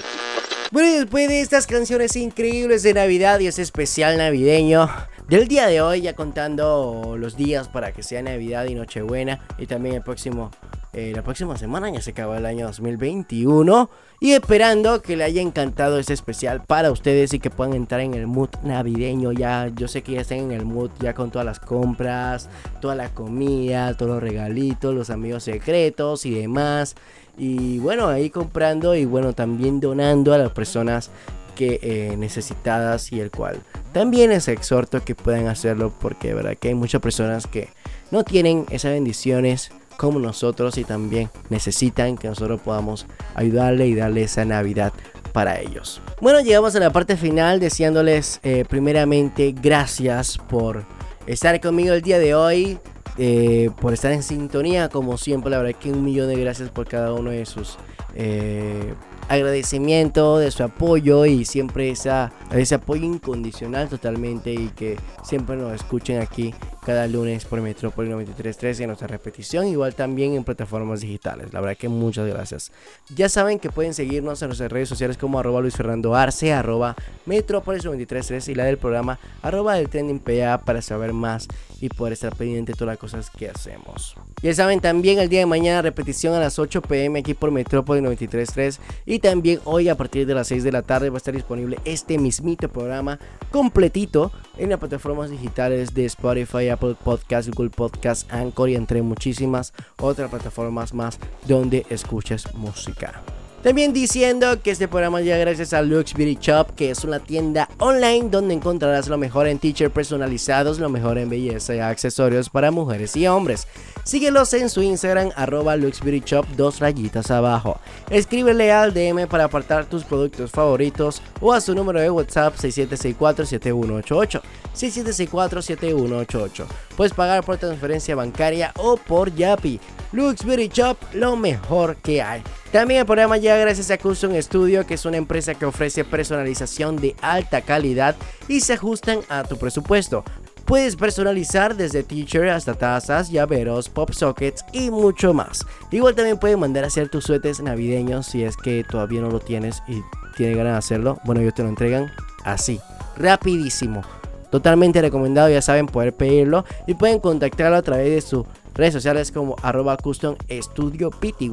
Bueno, después de estas canciones increíbles de Navidad y ese especial navideño del día de hoy, ya contando los días para que sea Navidad y Nochebuena, y también el próximo, eh, la próxima semana ya se acaba el año 2021, y esperando que le haya encantado este especial para ustedes y que puedan entrar en el mood navideño. Ya, yo sé que ya están en el mood ya con todas las compras, toda la comida, todos los regalitos, los amigos secretos y demás. Y bueno, ahí comprando y bueno, también donando a las personas que eh, necesitadas y el cual también les exhorto que puedan hacerlo porque de verdad que hay muchas personas que no tienen esas bendiciones como nosotros y también necesitan que nosotros podamos ayudarle y darle esa Navidad para ellos. Bueno, llegamos a la parte final deseándoles eh, primeramente gracias por estar conmigo el día de hoy. Eh, por estar en sintonía como siempre la verdad que un millón de gracias por cada uno de sus eh, agradecimiento de su apoyo y siempre esa, ese apoyo incondicional totalmente y que siempre nos escuchen aquí cada lunes por Metrópoli 93.3 en nuestra repetición, igual también en plataformas digitales. La verdad que muchas gracias. Ya saben que pueden seguirnos en nuestras redes sociales como arroba Luis Fernando Arce, arroba Metrópolis 93.3 y la del programa arroba del trending PA para saber más y poder estar pendiente de todas las cosas que hacemos. Ya saben también el día de mañana repetición a las 8 pm aquí por Metrópolis 93.3 y también hoy a partir de las 6 de la tarde va a estar disponible este mismito programa completito en las plataformas digitales de Spotify, Apple Podcast, Google Podcast, Anchor y entre muchísimas otras plataformas más donde escuchas música. También diciendo que este programa llega gracias a Lux Beauty Shop, que es una tienda online donde encontrarás lo mejor en t-shirts personalizados, lo mejor en belleza y accesorios para mujeres y hombres. Síguelos en su Instagram, arroba Lux Shop, dos rayitas abajo. Escríbele al DM para apartar tus productos favoritos o a su número de WhatsApp 6764-7188. 6764-7188. Puedes pagar por transferencia bancaria o por Yapi. Lux Beauty Shop, lo mejor que hay. También el programa llega gracias a Custom Studio, que es una empresa que ofrece personalización de alta calidad y se ajustan a tu presupuesto. Puedes personalizar desde t-shirt hasta tazas, llaveros, pop sockets y mucho más. Igual también pueden mandar a hacer tus suéteres navideños si es que todavía no lo tienes y tienes ganas de hacerlo. Bueno, ellos te lo entregan así, rapidísimo. Totalmente recomendado, ya saben, poder pedirlo y pueden contactarlo a través de sus redes sociales como arroba custom studio pty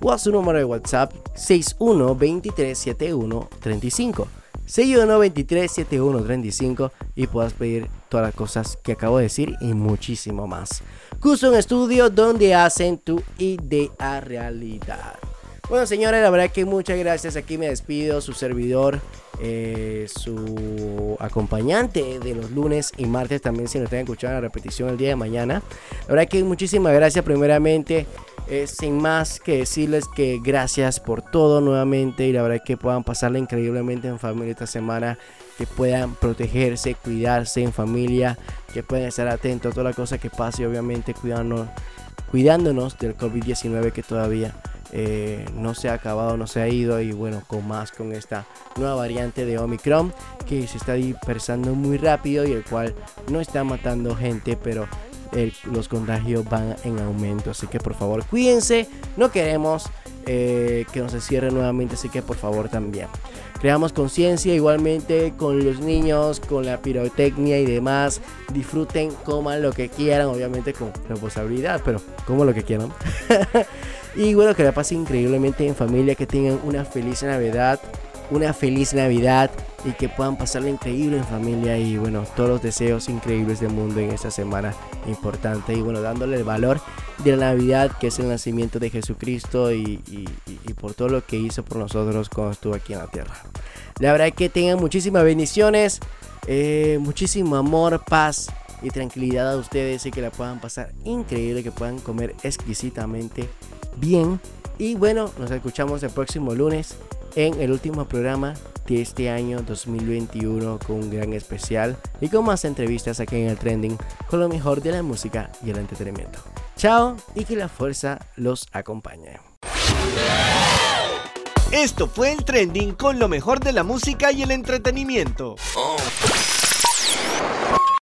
o a su número de WhatsApp 61237135. 61237135 y puedas pedir todas las cosas que acabo de decir y muchísimo más. Custom Studio donde hacen tu idea realidad. Bueno señores, la verdad que muchas gracias. Aquí me despido, su servidor, eh, su acompañante de los lunes y martes también si nos están escuchando la repetición el día de mañana. La verdad que muchísimas gracias primeramente. Eh, sin más que decirles que gracias por todo nuevamente y la verdad que puedan pasarla increíblemente en familia esta semana, que puedan protegerse, cuidarse en familia, que puedan estar atentos a toda la cosa que pase obviamente cuidándonos, cuidándonos del COVID-19 que todavía eh, no se ha acabado, no se ha ido y bueno, con más con esta nueva variante de Omicron que se está dispersando muy rápido y el cual no está matando gente, pero los contagios van en aumento. Así que por favor cuídense. No queremos eh, que nos cierre nuevamente. Así que por favor también. Creamos conciencia igualmente con los niños, con la pirotecnia y demás. Disfruten, coman lo que quieran. Obviamente con responsabilidad, pero como lo que quieran. y bueno, que la pasen increíblemente en familia. Que tengan una feliz Navidad. Una feliz Navidad y que puedan pasarla increíble en familia y bueno, todos los deseos increíbles del mundo en esta semana importante y bueno, dándole el valor de la Navidad que es el nacimiento de Jesucristo y, por todo lo que hizo por nosotros cuando estuvo aquí en la tierra. La verdad que tengan muchísimas bendiciones, eh, muchísimo amor, paz y tranquilidad a ustedes y que la puedan pasar increíble, que puedan comer exquisitamente bien. Y bueno, nos escuchamos el próximo lunes en el último programa de este año 2021 con un gran especial y con más entrevistas aquí en el trending con lo mejor de la música y el entretenimiento. Chao y que la fuerza los acompañe. Esto fue el trending con lo mejor de la música y el entretenimiento.